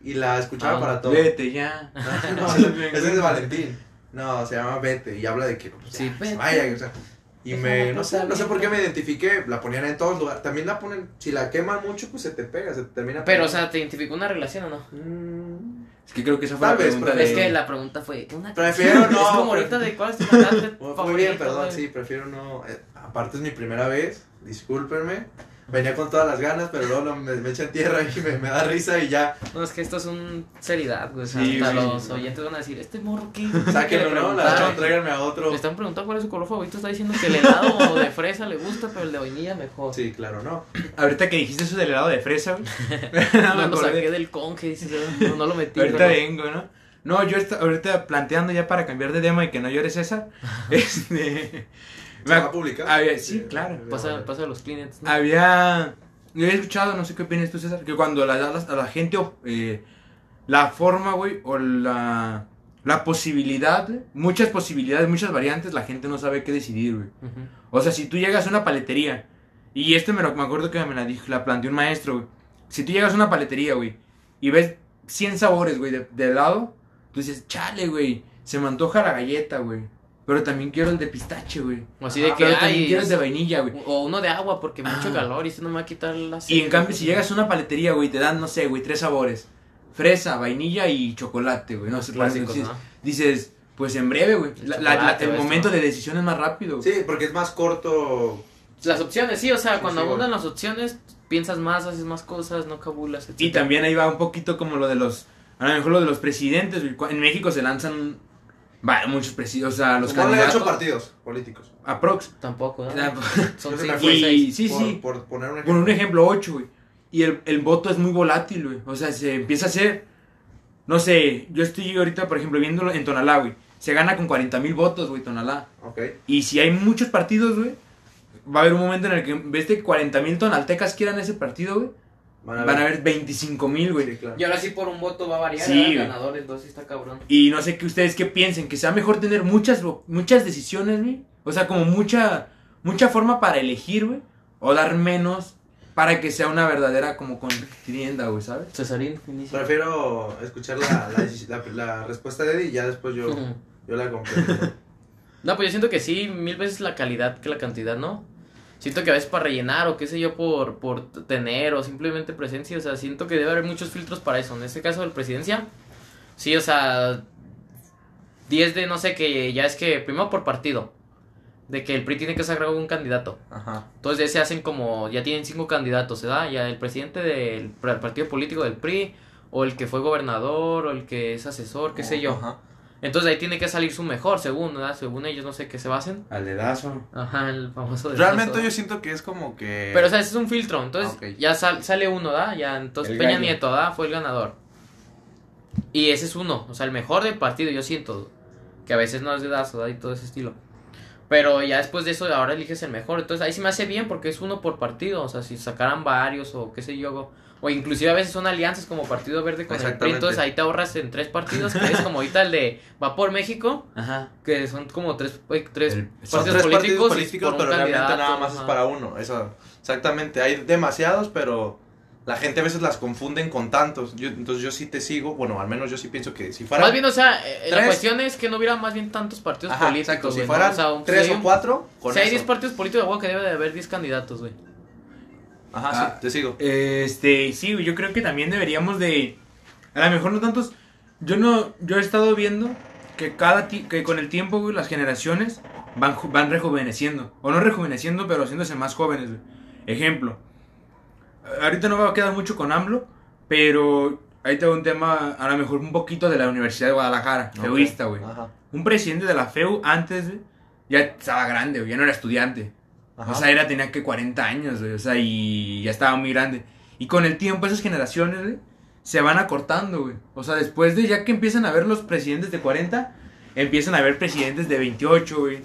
y la escuchaba Ah, para todo. Vete ya. No, ese es de Valentín. No, se llama Vete, y habla de que, pues, Sí, ya, se vaya, o sea, y me, no no sé, no sé por qué ¿no? me identifiqué, la ponían en todos lugares, también la ponen, si la queman mucho, pues se te pega, se te termina Pero, o pegando. sea, ¿te identificó una relación o no? Mm, Es que creo que esa fue Tal la vez, pregunta pero de... Es que la pregunta fue una Prefiero no, Es como ahorita de cuál es tu cantante Muy bien, perdón, sí, prefiero no. eh, aparte es mi primera vez, discúlpenme. Venía con todas las ganas, pero luego no, me, me echan tierra y me, me da risa y ya. No, es que esto es un seriedad, güey. O sea, Sí, hasta güey. los oyentes van a decir, ¿este morro qué? Sáquenlo, ¿Qué le ¿no? La hecho, tráiganme a otro. Le están preguntando cuál es su color favorito. Está diciendo que el helado de fresa le gusta, pero el de vainilla mejor. Sí, claro, no. Ahorita que dijiste eso del helado de fresa, güey. No, me lo saqué del conge, dices, no, no lo metí. Ahorita pero- vengo, ¿no? No, yo ahorita planteando ya para cambiar de tema y que no llore César. este... ¿Se va a publicar? había- sí, claro. Pasa, pasa a los clientes. ¿no? Había... Yo he escuchado, no sé qué opinas tú, César, que cuando la, la- a la gente eh, la forma, güey, o la, la posibilidad, muchas posibilidades, muchas variantes, la gente no sabe qué decidir, güey. O sea, si tú llegas a una paletería, y este me, lo, me acuerdo que me la, dijo, la planteó un maestro, güey. Si tú llegas a una paletería, güey, y ves 100 sabores, güey, de, de helado, tú dices, chale, güey, se me antoja la galleta, güey. Pero también quiero el de pistache, güey. O así de Ah, que pero también quiero el de vainilla, güey. O uno de agua, porque mucho Ah. calor y eso no me va a quitar la Y en sed, cambio, si llegas a una paletería, güey, te dan, no sé, güey, tres sabores. Fresa, vainilla y chocolate, güey. No sé, Clásicos, dices, ¿no? dices, pues en breve, güey. El La- la- momento de decisión es más rápido. güey. Sí, porque es más corto. Las opciones, sí, o sea, Sí, cuando sí, abundan las opciones, piensas más, haces más cosas, no cabulas, etc. Y también ahí va un poquito como lo de los, a lo mejor lo de los presidentes, güey. En México se lanzan, va, muchos presidentes, o sea, los Ponle candidatos. ocho partidos políticos. Aprox. Tampoco, ¿no? Ah, Son cinco seis. Y sí, por, sí. Por poner un Por ejemplo. un ejemplo, 8, güey. Y el, el voto es muy volátil, güey. O sea, se empieza a hacer. No sé, yo estoy ahorita, por ejemplo, viéndolo en Tonalá, güey. Se gana con 40 mil votos, güey, Tonalá. Ok. Y si hay muchos partidos, güey, va a haber un momento en el que en vez de 40 mil tonaltecas quieran ese partido, güey, Van van a haber 25 mil, güey. Sí, claro. Y ahora sí por un voto va a variar, Sí, güey. ganador, entonces está cabrón. Y no sé que ustedes qué piensen, que sea mejor tener muchas, muchas decisiones, güey. O sea, como mucha, mucha forma para elegir, güey. O dar menos para que sea una verdadera como contienda, güey, ¿sabes? Cesarín, inicia. Prefiero escuchar la, la, la- la respuesta de Eddie y ya después yo, yo la complemento. No, pues yo siento que sí, mil veces la calidad que la cantidad, ¿no? Siento que a veces para rellenar o qué sé yo, por, por tener o simplemente presencia, o sea, siento que debe haber muchos filtros para eso. En este caso de presidencia, sí, o sea, 10 de no sé que ya es que, primero por partido, de que el PRI tiene que sacar un candidato. Ajá. Entonces ya se hacen como, ya tienen cinco candidatos, ¿verdad? Ya el presidente del del partido político del PRI, o el que fue gobernador, o el que es asesor, qué sé yo. Ajá. Entonces ahí tiene que salir su mejor, según, ¿verdad? Según ellos, no sé qué se basen. Al dedazo. Ajá, el famoso de Realmente yo siento que es como que... Pero, o sea, ese es un filtro. Entonces, Ok. ya sal- sale uno, ¿da? Ya, entonces El Peña gallo. Nieto, ¿da? Fue el ganador. Y ese es uno, o sea, el mejor del partido, yo siento. Que a veces no es dedazo, ¿da? Y todo ese estilo. Pero ya después de eso, ahora eliges el mejor. Entonces ahí sí me hace bien porque es uno por partido. O sea, si sacaran varios o qué sé yo. O inclusive a veces son alianzas como Partido Verde con el PRI. Entonces ahí te ahorras en tres partidos. Que es como ahorita el de Va por México. Ajá. Que son como tres, eh, tres El- partidos Son tres políticos. partidos políticos, pero realmente nada más es para uno. Eso, exactamente. Hay demasiados, pero la gente a veces las confunden con tantos. Yo, entonces yo sí te sigo. Bueno, al menos yo sí pienso que si fueran... Más bien, o sea, eh, la Tres. cuestión es que no hubiera más bien tantos partidos Ajá, políticos. exacto. Si güey, ¿no? fueran O sea, un- tres si hay o cuatro, con Si hay eso. 10 partidos políticos, que debe de haber 10 candidatos, güey. Ajá, Ah. sí, te sigo. Este, sí, güey, yo creo que también deberíamos de, a lo mejor no tantos, yo no, yo he estado viendo que cada, ti- que con el tiempo, güey, las generaciones van, van rejuveneciendo, o no rejuveneciendo, pero haciéndose más jóvenes, güey. Ejemplo, ahorita no va a quedar mucho con AMLO, pero ahí tengo un tema, a lo mejor un poquito de la Universidad de Guadalajara, Ok. feuista, güey. Un presidente de la FEU antes, güey, ya estaba grande, güey, ya no era estudiante. Ajá. O sea, era, tenía que 40 años, güey, o sea, y ya estaba muy grande. Y con el tiempo esas generaciones, güey, se van acortando, güey. O sea, después de ya que empiezan a ver los presidentes de 40, empiezan a ver presidentes de 28, güey.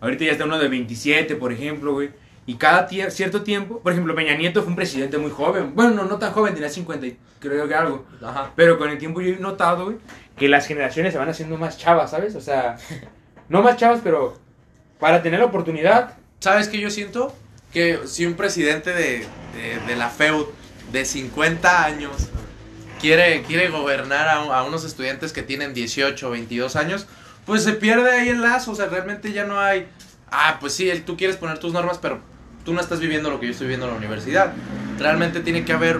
Ahorita ya está uno de 27, por ejemplo, güey. Y cada tie- cierto tiempo, por ejemplo, Peña Nieto fue un presidente muy joven. Bueno, no, no tan joven, tenía 50, y creo que algo. Ajá. Pero con el tiempo yo he notado, güey, que las generaciones se van haciendo más chavas, ¿sabes? O sea, no más chavas, pero para tener la oportunidad. ¿Sabes qué yo siento? Que si un presidente de, de, de la FEUD de 50 años quiere, quiere gobernar a, a unos estudiantes que tienen 18 o 22 años, pues se pierde ahí el lazo. O sea, realmente ya no hay. Ah, pues sí, tú quieres poner tus normas, pero tú no estás viviendo lo que yo estoy viviendo en la universidad. Realmente tiene que haber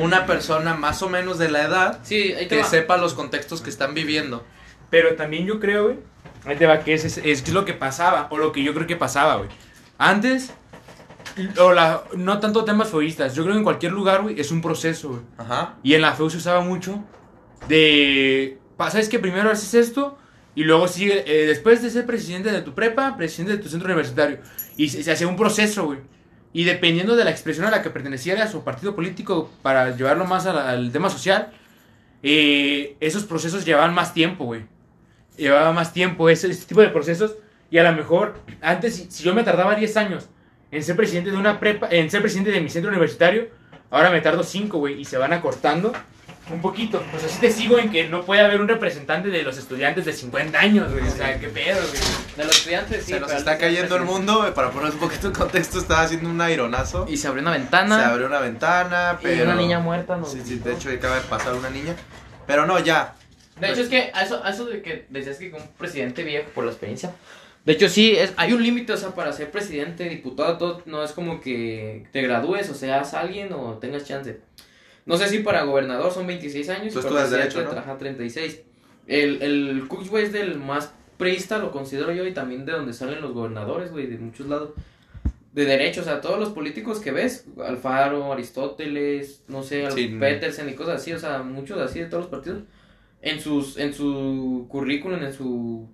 una persona más o menos de la edad Sí, que va. sepa los contextos que están viviendo. Pero también yo creo, güey, ahí te va, que es, es, es lo que pasaba, o lo que yo creo que pasaba, güey. Antes, o la, no tanto temas feístas, yo creo que en cualquier lugar, güey, es un proceso, güey. Ajá. Y en la FEU se usaba mucho de, ¿sabes que Primero haces esto y luego sigue, eh, después de ser presidente de tu prepa, presidente de tu centro universitario. Y se, se hacía un proceso, güey. Y dependiendo de la expresión a la que perteneciera su partido político para llevarlo más a al tema social, eh, esos procesos llevaban más tiempo, güey. Llevaba más tiempo ese, ese tipo de procesos. Y a lo mejor, antes, si, si yo me tardaba 10 años en ser presidente de una prepa, en ser presidente de mi centro universitario, ahora me tardo 5, güey. Y se van acortando un poquito. Pues así te sigo en que no puede haber un representante de los estudiantes de 50 años, güey. O sea, qué pedo, güey. De los estudiantes, sí. Se nos está cayendo el mundo. Para poner un poquito en contexto, estaba haciendo un aironazo. Y se abrió una ventana. Se abrió una ventana, pero. Y una niña muerta, ¿no? Sí, sí, de hecho acaba de pasar una niña. Pero no, ya. De hecho, es que a eso, a eso de que decías que un presidente viejo por la experiencia. De hecho, sí, es, hay un límite, o sea, para ser presidente, diputado, todo, no es como que te gradúes o seas alguien o tengas chance. No sé si para gobernador son 26 años Tú Derecho, ¿no? ajá, 36. El, el güey, es del más priista, lo considero yo, y también de donde salen los gobernadores, güey, de muchos lados. De derecho, o sea, todos los políticos que ves, Alfaro, Aristóteles, no sé, Sí. Petersen y cosas así, o sea, muchos así de todos los partidos, en sus, en su currículum, en su,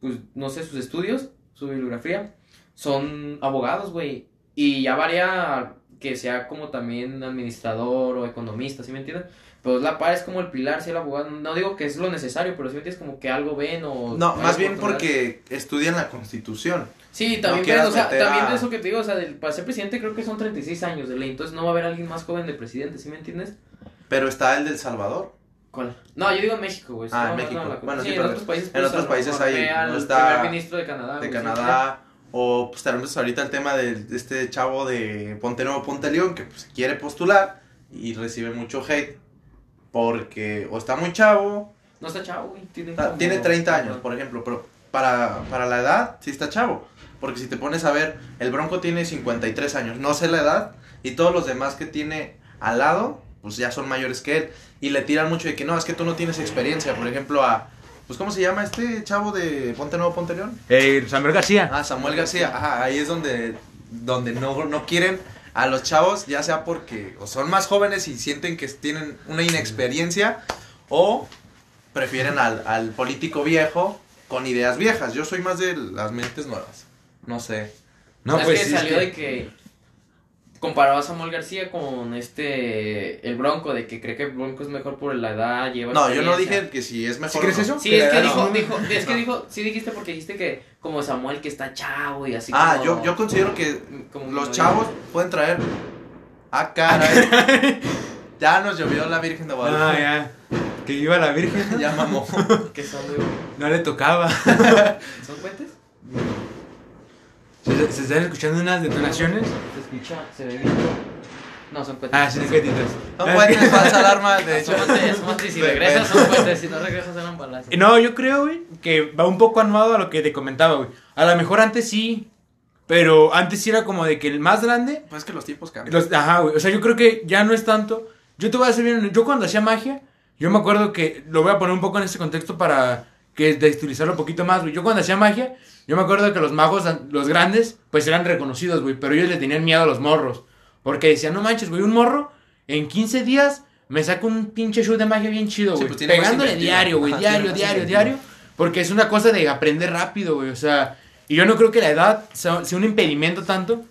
pues, no sé, sus estudios, su bibliografía, son abogados, güey, y ya varía que sea como también administrador o economista, ¿sí me entiendes? Pues la par es como el pilar, si el abogado, no digo que es lo necesario, pero si me entiendes como que algo ven o... No, más bien porque estudian la constitución. Sí, también, no o sea, también a- de eso que te digo, o sea, del- para ser presidente creo que son 36 años de ley, entonces no va a haber alguien más joven de presidente, ¿sí me entiendes? Pero está el del Salvador. ¿Cuál? No, yo digo en México, güey. Ah, en no, no, México. no, la- Bueno, sí, en pero otros países. en pues, otros países hay- no está primer ministro de Canadá. de Canadá. O pues tenemos ahorita el tema de, este chavo de Ponte Nuevo, Ponte León, que pues quiere postular y recibe mucho hate. Porque o está muy chavo. No está chavo, güey. Tiene, como- Tiene 30 años, por ejemplo, pero para, para la edad sí está chavo. Porque si te pones a ver, el Bronco tiene 53 años, no sé la edad, y todos los demás que tiene al lado, pues ya son mayores que él. Y le tiran mucho de que no, es que tú no tienes experiencia. Por ejemplo, a, pues ¿cómo se llama este chavo de Ponte Nuevo, Ponte León? Eh, Samuel García. Ah, Samuel García, ajá, ahí es donde, donde no, no quieren a los chavos, ya sea porque o son más jóvenes y sienten que tienen una inexperiencia, o prefieren al, al político viejo con ideas viejas. Yo soy más de las mentes nuevas. No sé. No, es pues que es salió que- de que comparaba a Samuel García con este el Bronco de que cree que el Bronco es mejor por la edad lleva No, yo no dije que si es mejor. ¿Sí crees eso? sí que es que dijo, no- dijo es que No. dijo sí dijiste porque dijiste que como Samuel que está chavo y así Ah, como- yo, yo considero que como los chavos pueden traer. Ah, caray. ya nos llovió la Virgen de Ah, Guadalupe. ya. Que iba la Virgen. ya mamó. que son güey? No le tocaba. son cohetes Se, se están escuchando unas detonaciones. se escucha se ve bien no son cohetes Ah, sí, gatitos. No puedes falsa alarma, de hecho. son cohetes, son cohetes, y si regresas son cohetes si no regresas eran balazos No, yo creo, güey, que va un poco anuado a lo que te comentaba, güey. A lo mejor antes sí, pero antes sí era como de que el más grande Pues es que los tipos cambian. Los- ajá, güey. O sea, yo creo que ya no es tanto. Yo te voy a hacer bien. Yo cuando hacía magia, yo me acuerdo que. Lo voy a poner un poco en este contexto para que destilizarlo un poquito más, güey. Yo cuando hacía magia, yo me acuerdo que los magos, los grandes, pues eran reconocidos, güey. Pero ellos le tenían miedo a los morros. Porque decían, no manches, güey, un morro en 15 días me saca un pinche show de magia bien chido, Sí, güey. pues tiene más Pegándole diario, güey, diario, diario, diario. Porque es una cosa de aprender rápido, güey. O sea, y yo no creo que la edad sea, sea un impedimento tanto.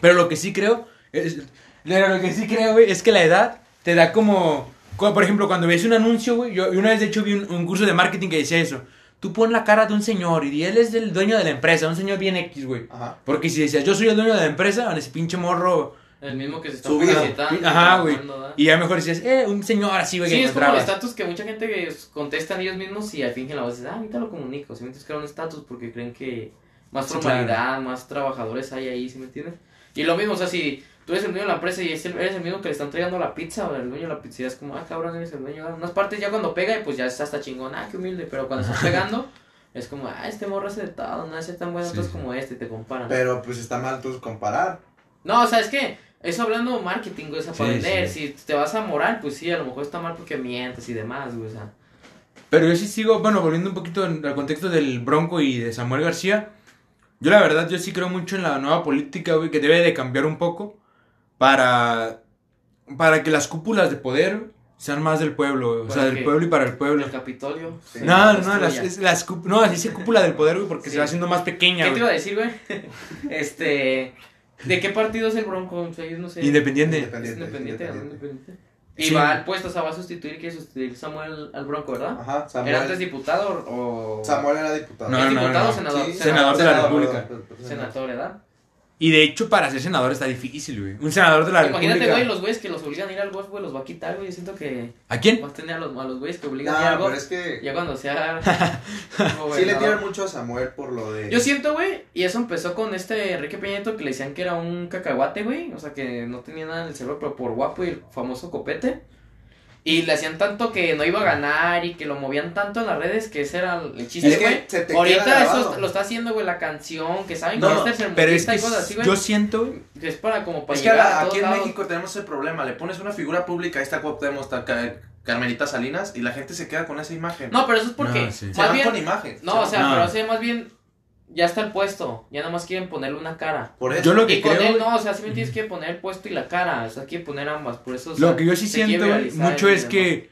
Pero lo que sí creo, es, lo que sí creo, güey, es que la edad te da como, como, por ejemplo, cuando ves un anuncio, güey, yo una vez de hecho vi un, un curso de marketing que decía eso. Tú pon la cara de un señor y él es el dueño de la empresa, un señor bien X, güey. Ajá. Porque si decías, yo soy el dueño de la empresa, van ese pinche morro. El mismo que se está publicitando. Ajá, güey. Y ya mejor decías, eh, un señor así, güey, Sí, que es como el estatus que mucha gente contestan ellos mismos y al fin la voz es, ah, ahorita lo comunico. Si me entiendes que era un estatus porque creen que más Sí, formalidad, más trabajadores hay ahí, ¿sí me entiendes? Y lo mismo, o sea, si tú eres el dueño de la empresa y es el- eres el mismo que le están trayendo la pizza o el dueño de la pizzería, es como, ah, cabrón, eres el dueño. En unas partes ya cuando pega, pues ya está hasta chingón, ah, qué humilde. Pero cuando estás pegando, es como, ah, este morro hace de todo, no hace tan buenas Sí, como este, te comparan. Pero pues está mal tú comparar. No, o sea, es que eso hablando marketing, güey, o sea, para Sí, vender, sí. si te vas a moral, pues sí, a lo mejor está mal porque mientes y demás, güey, o sea. Pero yo sí sigo, bueno, volviendo un poquito al contexto del Bronco y de Samuel García. Yo la verdad, yo sí creo mucho en la nueva política, güey, que debe de cambiar un poco para, para que las cúpulas de poder sean más del pueblo, güey, o ¿Para sea, del qué? pueblo y para el pueblo. El Capitolio. Sí. No, se no, las, es- las no, así dice cúpula del poder, güey, porque Sí. se va haciendo más pequeña, ¿Qué te iba a decir, güey? este. ¿De qué partido es el Bronco? O sea, yo no sé. Independiente. Es Independiente. independiente, ¿no? independiente. Independiente. Y Sí. va al puesto, o sea, va a sustituir, quiere sustituir Samuel al Bronco, ¿verdad? Ajá, ¿Era antes Samuel. diputado o.? Samuel era diputado. No, ¿Es no, diputado no. o senador? Sí, Senador de la República. Senador, ¿verdad? Y de hecho, para ser senador está difícil, güey. Un senador de la Imagínate, República. güey, los güeyes que los obligan a ir al golf, güey, los va a quitar, güey. Yo siento que ¿A quién? vas a tener a los, a los güeyes que obligan a ir al No, pero golf. es que Ya cuando sea. sí le gobernador. tiran mucho a Samuel por lo de. Yo siento, güey, y eso empezó con este Enrique Peñeto que le decían que era un cacahuate, güey. O sea, que no tenía nada en el cerebro, pero por guapo y el famoso copete. Y le hacían tanto que no iba a ganar y que lo movían tanto en las redes que ese era el chiste, Es que güey. se te Ahorita eso lo está haciendo, güey, la canción, que saben No, que este es pero es que y cosas así, güey. yo siento, Que es para como para Es que a aquí en lados. México tenemos ese problema. Le pones una figura pública, ahí está Cuauhtémoc, está Ca- Carmelita Salinas, y la gente se queda con esa imagen. No, pero eso es porque. No, sí. se Más van bien. con imagen. No, o sea, No. pero hace más bien. Ya está el puesto. Ya nada más quieren ponerle una cara. Por eso. yo lo que Y con él no, o sea, sí me tienes que poner el puesto y la cara. O sea, quiere poner ambas. Por eso. o Lo que yo sí siento mucho es que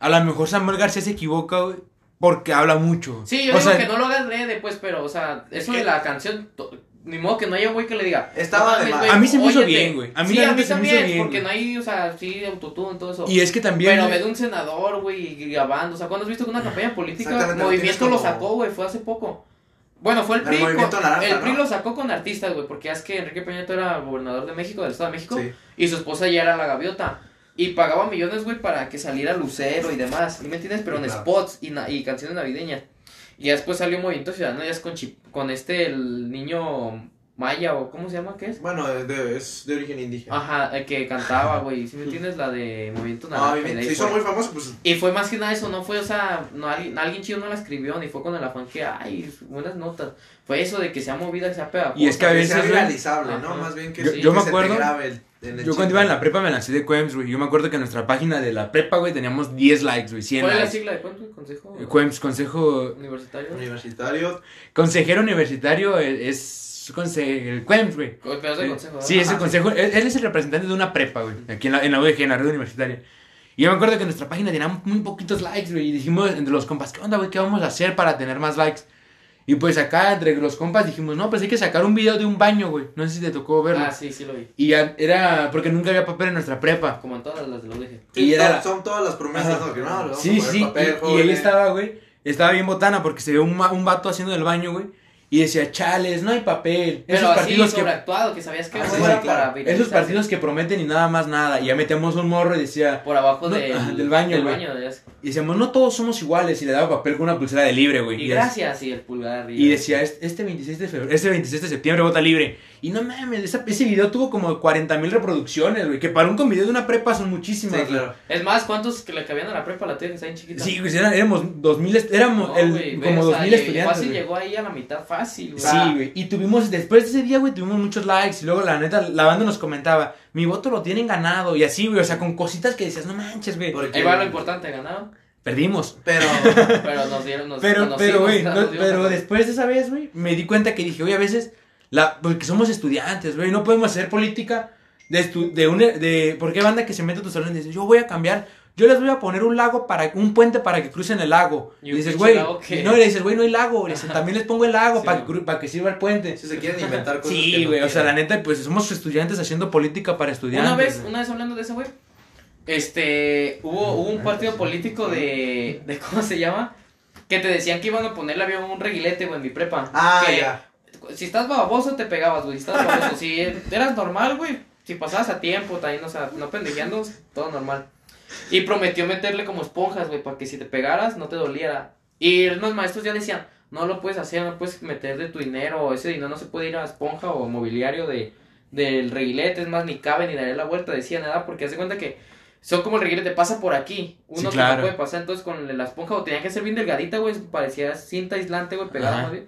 a lo mejor Samuel García se equivoca, güey, porque habla mucho. Sí, yo o digo sea, que no lo hagas rede, pues, pero, o sea, eso que- de la canción. to- Ni modo que no haya un güey que le diga. Estaba "No de mames, más". güey, A mí se me hizo óyete". bien, güey. A mí sí, a mí neta se me hizo también, bien, porque no hay, o sea, sí, autotune y todo eso. Y es que también. Pero ve de un senador, güey, grabando. O sea, ¿cuándo has visto que una campaña política? Movimiento lo sacó, güey, fue hace poco. Bueno, fue el PRI. Movimiento con- Naranja, el PRI ¿no? lo sacó con artistas, güey, porque es que Enrique Peña Nieto era gobernador de México, del Estado de México. Sí. Y su esposa ya era la gaviota. Y pagaba millones, güey, para que saliera Lucero y demás. ¿Sí me entiendes? Pero en claro. spots y, na- y canciones navideñas. Y ya después salió Movimiento Ciudadano, ya es con, Chip- con este, el niño Maya, o ¿cómo se llama? ¿Qué es? Bueno, es de, es de origen indígena. Ajá, el que cantaba, güey. ¿Sí me entiendes? La de Movimiento Ah, Naranja. ahí se hizo fue. muy famoso, pues. Y fue más que nada eso, no fue, o sea, no, alguien, alguien chido no la escribió, ni fue con el afán que, ay, buenas notas. Fue eso de que sea movida, que sea pegajosa. Y es que a Que veces, sea güey, realizable, ¿no? Ajá. Más bien que, Yo- sí, yo que me se te acuerdo- grabe el- en el Yo cuando iba en ¿no? la prepa me lancé de Quems, güey. Yo me acuerdo que en nuestra página de la prepa, güey, teníamos 10 likes, güey, 100 ¿Cuál es la likes. sigla de cuánto? ¿Consejo? Quems, consejo. Universitario. Universitario. Consejero universitario eh, es. conse- el Quems, güey. Eh, consejo. Sí, es el consejo. Él, él es el representante de una prepa, güey. Aquí en la, en la UDG, en la red universitaria. Y yo me acuerdo que en nuestra página tenía muy poquitos likes, güey. Y dijimos entre los compas, ¿qué onda, güey? ¿Qué vamos a hacer para tener más likes? Y pues acá, entre los compas, dijimos, no, pues hay que sacar un video de un baño, güey. No sé si te tocó verlo. Ah, sí, sí lo vi. Y ya era porque nunca había papel en nuestra prepa. Como en todas las de la UDG. Y era son- todas las promesas, Ajá. ¿no? Que no, a Sí, poner sí. papel, y- y, él estaba, güey. Estaba bien botana porque se ve un, un vato haciendo el baño, güey. Y decía, chales, no hay papel. Pero Esos así, partidos que sobreactuado, que sabías que Ah, no sí, era sí, claro. para viralizar. Esos partidos que prometen y nada más nada. Y ya metíamos un morro y decía. Por abajo No, del, baño, del baño. Y decíamos, no todos somos iguales. Y le daba papel con una pulsera de libre, güey. Y gracias, y el pulgar arriba. Y decía, "Este- este 26 de febrero, este 26 de septiembre vota libre. Y no mames, esa- ese video tuvo como 40 mil reproducciones, güey. Que para un con video de una prepa son muchísimas. Sí, güey. claro. Es más, ¿cuántos que le cabían a la prepa la que está bien chiquita? Sí, güey, eran- éramos 2000, est- éramos No, el- ve, como o sea, 2000 llegó- estudiantes. Fácil güey. llegó ahí a la mitad fácil, güey. Sí, güey. Y tuvimos, después de ese día, güey, tuvimos muchos likes. Y luego, la neta, la banda nos comentaba, mi voto lo tienen ganado. Y así, güey, o sea, con cositas que decías, no manches, güey. Ahí va lo importante, ganaron. Perdimos. Pero. Pero nos dieron, nos Pero, pero, güey, no- pero después de esa vez, güey, me di cuenta que dije, oye, a veces, la, porque somos estudiantes, güey, no podemos hacer política de, de, un, de ¿por qué banda que se mete a tu salón y dice, yo voy a cambiar, yo les voy a poner un lago para, un puente para que crucen el lago? ¿Y dices, güey, no, y le dices, güey, no hay lago, le dices, también les pongo el lago Sí, para, que, para que sirva el puente. Si se quieren inventar cosas. Sí, no güey, o sea, la neta, pues somos estudiantes haciendo política para estudiantes. Una vez, una vez hablando de eso, güey. Este, hubo, hubo un partido político de, de, ¿cómo se llama? Que te decían que iban a ponerle había un reguilete, güey, en mi prepa. Ah, que ya. Si estás baboso, te pegabas, güey. Si estás baboso, si eras normal, güey. Si pasabas a tiempo, también, o sea, no pendejeando, todo normal. Y prometió meterle como esponjas, güey, para que si te pegaras, no te doliera. Y los maestros ya decían, no lo puedes hacer, no puedes meter de tu dinero, ese dinero no se puede ir a esponja o mobiliario de, del reguilete, es más, ni cabe ni daré la vuelta, decía nada, porque hace cuenta que son como el reguilete, pasa por aquí, uno Sí, que claro. no puede pasar, entonces con la esponja, o tenía que ser bien delgadita, güey, parecía cinta aislante, güey, pegada Ajá. más bien.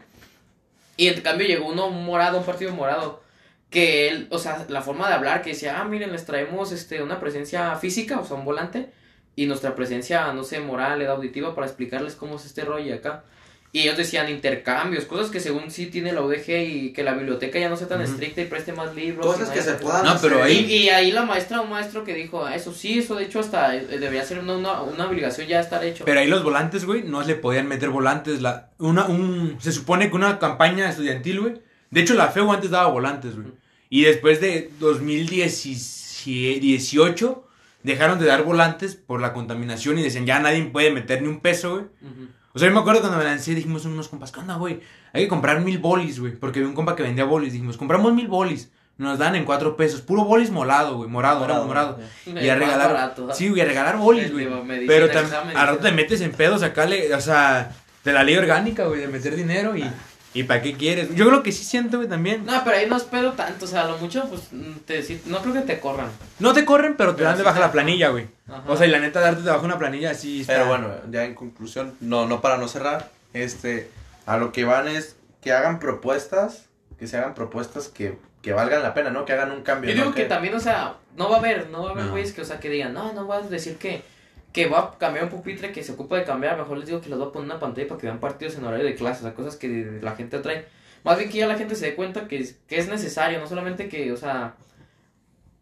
Y en cambio llegó uno morado, un partido morado, que él, o sea, la forma de hablar, que decía, ah, miren, les traemos este, una presencia física, o sea, un volante, y nuestra presencia, no sé, moral, auditiva, para explicarles cómo es este rollo acá. Y ellos decían intercambios, cosas que según sí tiene la UDG y que la biblioteca ya no sea tan estricta y preste más libros. Cosas que se puedan No, pero y, ahí- y ahí la maestra, un maestro que dijo, "Ah, eso sí, eso de hecho hasta eh, debería ser una, una, una obligación ya estar hecho. Pero ahí los volantes, güey, no le podían meter volantes. La, una, un, se supone que una campaña estudiantil, güey. De hecho, la FEU antes daba volantes, güey. Y después de 2018, dejaron de dar volantes por la contaminación y decían, ya nadie puede meter ni un peso, güey. Ujú. O sea, yo me acuerdo cuando me lancé, dijimos unos compas, ¿qué onda, güey? Hay que comprar mil bolis, güey. Porque había un compa que vendía bolis. Dijimos, compramos mil bolis. Nos dan en cuatro pesos. Puro bolis molado, güey. Morado, morado, morado. Y a regalar. sí, güey, a regalar bolis, güey. Pero examen, tam- al rato te metes en pedos acá, le, o sea, de la ley orgánica, güey, de meter dinero y, y ¿para qué quieres? Yo creo que sí siento, güey, también. No, pero ahí no espero tanto, o sea, a lo mucho, pues, te, sí, no creo que te corran. No te corren, pero te Pero dan de sí baja te- la planilla, güey. Ajá. O sea, y la neta, darte de baja una planilla así está. Pero bueno, ya en conclusión, no, no para no cerrar, este, a lo que van es que hagan propuestas, que se hagan propuestas que, que valgan la pena, ¿no? Que hagan un cambio. Yo ¿no? digo que también, o sea, no va a haber, no va a haber No. güeyes que, o sea, que digan, no, no voy a decir que, que va a cambiar un pupitre que se ocupa de cambiar, mejor les digo que les voy a poner una pantalla para que vean partidos en horario de clase, o sea, cosas que la gente atrae. Más bien que ya la gente se dé cuenta que es, que es necesario, no solamente que, o sea,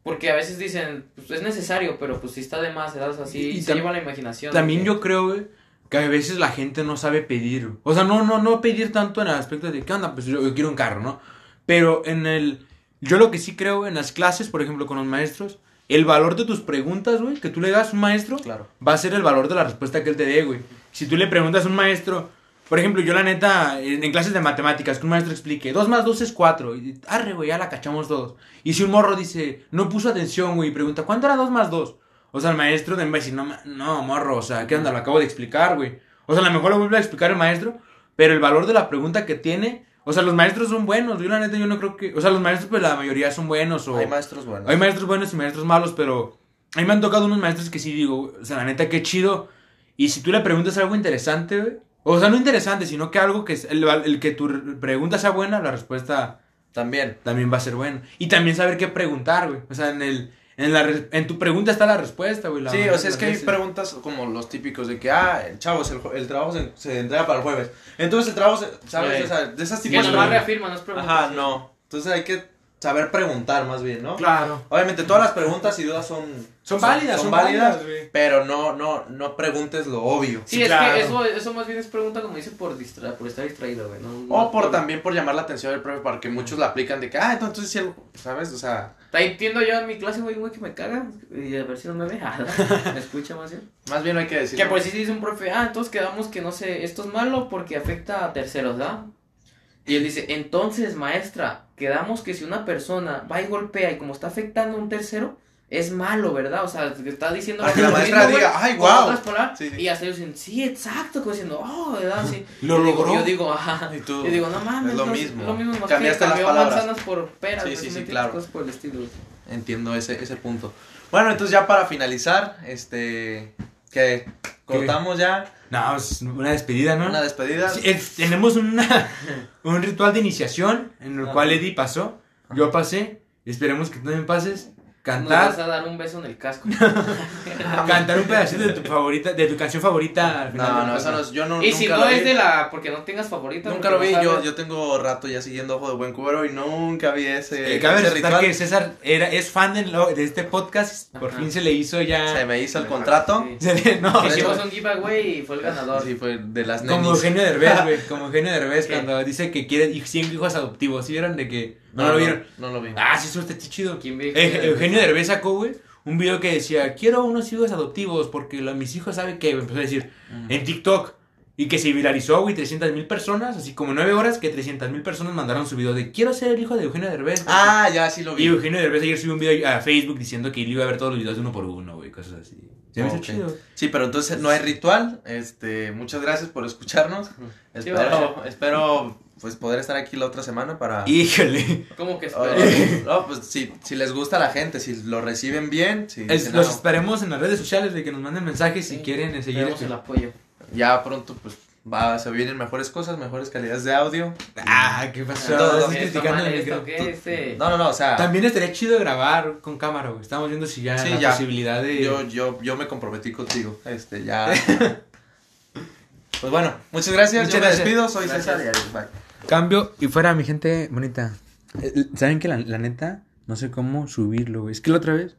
porque a veces dicen, pues es necesario, pero pues si está de más, ¿verdad? O sea, sí, Y se lleva la imaginación. También yo creo, güey, que a veces la gente no sabe pedir. O sea, no, no, no pedir tanto en el aspecto de, ¿qué onda? Pues yo, yo quiero un carro, ¿no? Pero en el... Yo lo que sí creo en las clases, por ejemplo, con los maestros, el valor de tus preguntas, güey, que tú le das a un maestro, Claro. va a ser el valor de la respuesta que él te dé, güey. Si tú le preguntas a un maestro, por ejemplo, yo la neta, en, en clases de matemáticas, que un maestro explique, 2 más 2 es 4, y arre, güey, ya la cachamos todos. Y si un morro dice, no puso atención, güey, y pregunta, ¿cuánto era 2 más 2? O sea, el maestro de va a decir, no, no, morro, o sea, ¿qué onda? Lo acabo de explicar, güey. O sea, a lo mejor lo vuelve a explicar el maestro, pero el valor de la pregunta que tiene, o sea, los maestros son buenos, yo la neta, yo no creo que, o sea, los maestros, pues la mayoría son buenos, o... Hay maestros buenos. Hay maestros buenos y maestros malos, pero a mí me han tocado unos maestros que sí digo, o sea, la neta, qué chido. Y si tú le preguntas algo interesante, güey, o sea, no interesante, sino que algo que el, el que tu re- pregunta sea buena, la respuesta También. también va a ser buena. Y también saber qué preguntar, güey. O sea, en el en la re- en tu pregunta está la respuesta, güey. la Sí, o sea, es que las hay veces. preguntas como los típicos de que, ah, chavos, el, ju- el trabajo se, se entrega para el jueves. Entonces el trabajo, se- ¿sabes? Sí. O sea, de esas Que tipos de... nomás reafirma, no es pregunta. Ajá, no. Entonces hay que saber preguntar más bien, ¿no? Claro. Obviamente todas las preguntas y dudas son... Son válidas, son válidas, güey. Pero no, no, no preguntes lo obvio. Sí, Sí, es claro. que eso, eso más bien es pregunta, como dice, por, distra por estar distraído, güey. No, O no por también por llamar la atención del profe, para que muchos la aplican de que, ah, entonces sí, algo", ¿sabes? O sea, entiendo yo en mi clase, güey, un güey que me caga. Y a ver si no me ve. me escucha más bien. más bien hay que decir. Que por si dice un profe, ah, entonces quedamos que no sé, esto es malo porque afecta a terceros, ¿verdad? Y él dice, entonces, maestra, quedamos que si una persona va y golpea y como está afectando a un tercero, es malo, ¿verdad? O sea, que está diciendo Para que la maestra mismo, diga, "Ay, con guau". otras palabras, Sí, sí. Y hasta ellos dicen, sí, exacto, como diciendo, oh, ¿verdad? Sí. Lo Yo digo- logró. Yo digo, ajá. Y tú, Yo digo, no mames, es lo no, mismo. Lo mismo, más Cambiaste que las cambió palabras. manzanas por peras. Sí, sí, ¿me sí, claro. Cosas por el estilo. Entiendo ese, ese punto. Bueno, entonces ya para finalizar, este, que cortamos ya No, es una despedida, ¿no? una despedida. Sí, es- tenemos una, un ritual de iniciación en el Ajá. cual Eddie pasó, yo pasé, esperemos que tú también pases. Nos vas cantar, a dar un beso en el casco. cantar un pedacito de tu favorita, de tu canción favorita al final No, no, eso podcast. no es, yo no, y nunca si no es de la. Porque no tengas favorita. Nunca lo vi, no yo, yo tengo rato ya siguiendo Ojo de Buen Cubero y nunca vi ese, Eh, cabe ese ritual. que César era, es fan de, lo- de este podcast, por Ajá. fin se le hizo ya... Se me hizo el contrato. Sí. se le- no, Hicimos un giveaway y fue el ganador. Sí, fue de las como nenis. Eugenio Derbez, güey, como Eugenio Derbez ¿Qué? cuando dice que quiere y- 100 hijos adoptivos, ¿sí vieron? De que no, lo vieron. No, lo vi. Ah, sí, eso está chido. ¿Quién ve Eh, Eugenio Derbez? Sacó, güey, un video que decía, quiero unos hijos adoptivos porque lo- mis hijos saben que, empezó a decir, en TikTok, y que se viralizó, güey, 300 mil personas, así como 9 horas que 300 mil personas mandaron su video de, quiero ser el hijo de Eugenio Derbez. Ah, ya sí lo Y vi. Eugenio Derbez ayer subió un video a Facebook diciendo que él iba a ver todos los videos de uno por uno, güey, cosas así. Se me hizo Ok. chido. Sí, pero entonces no hay ritual. Este, muchas gracias por escucharnos. Sí, Espero, espero pues poder estar aquí la otra semana para Híjole. ¿Cómo que espera? no, pues si, si les gusta a la gente, si lo reciben bien, si Es- dicen, los "Ah, esperemos en las redes sociales de que nos manden mensajes si Sí. quieren eh, seguir. Tenemos el apoyo. ya pronto pues va, se vienen mejores cosas, mejores calidades de audio. Ah, ¿qué pasó? ¿Qué está criticando mal el esto? ¿Qué este? No, no, no, o sea, También estaría chido grabar con cámara, güey. Estamos viendo si ya Sí, la ya. posibilidad de. yo, yo, yo me comprometí contigo. Este, ya. pues bueno, muchas gracias. Muchas yo gracias. me despido, soy Gracias. César y adiós, bye. Cambio y fuera, mi gente bonita. Eh, ¿Saben que la, la neta? No sé cómo subirlo, güey. Es que la otra vez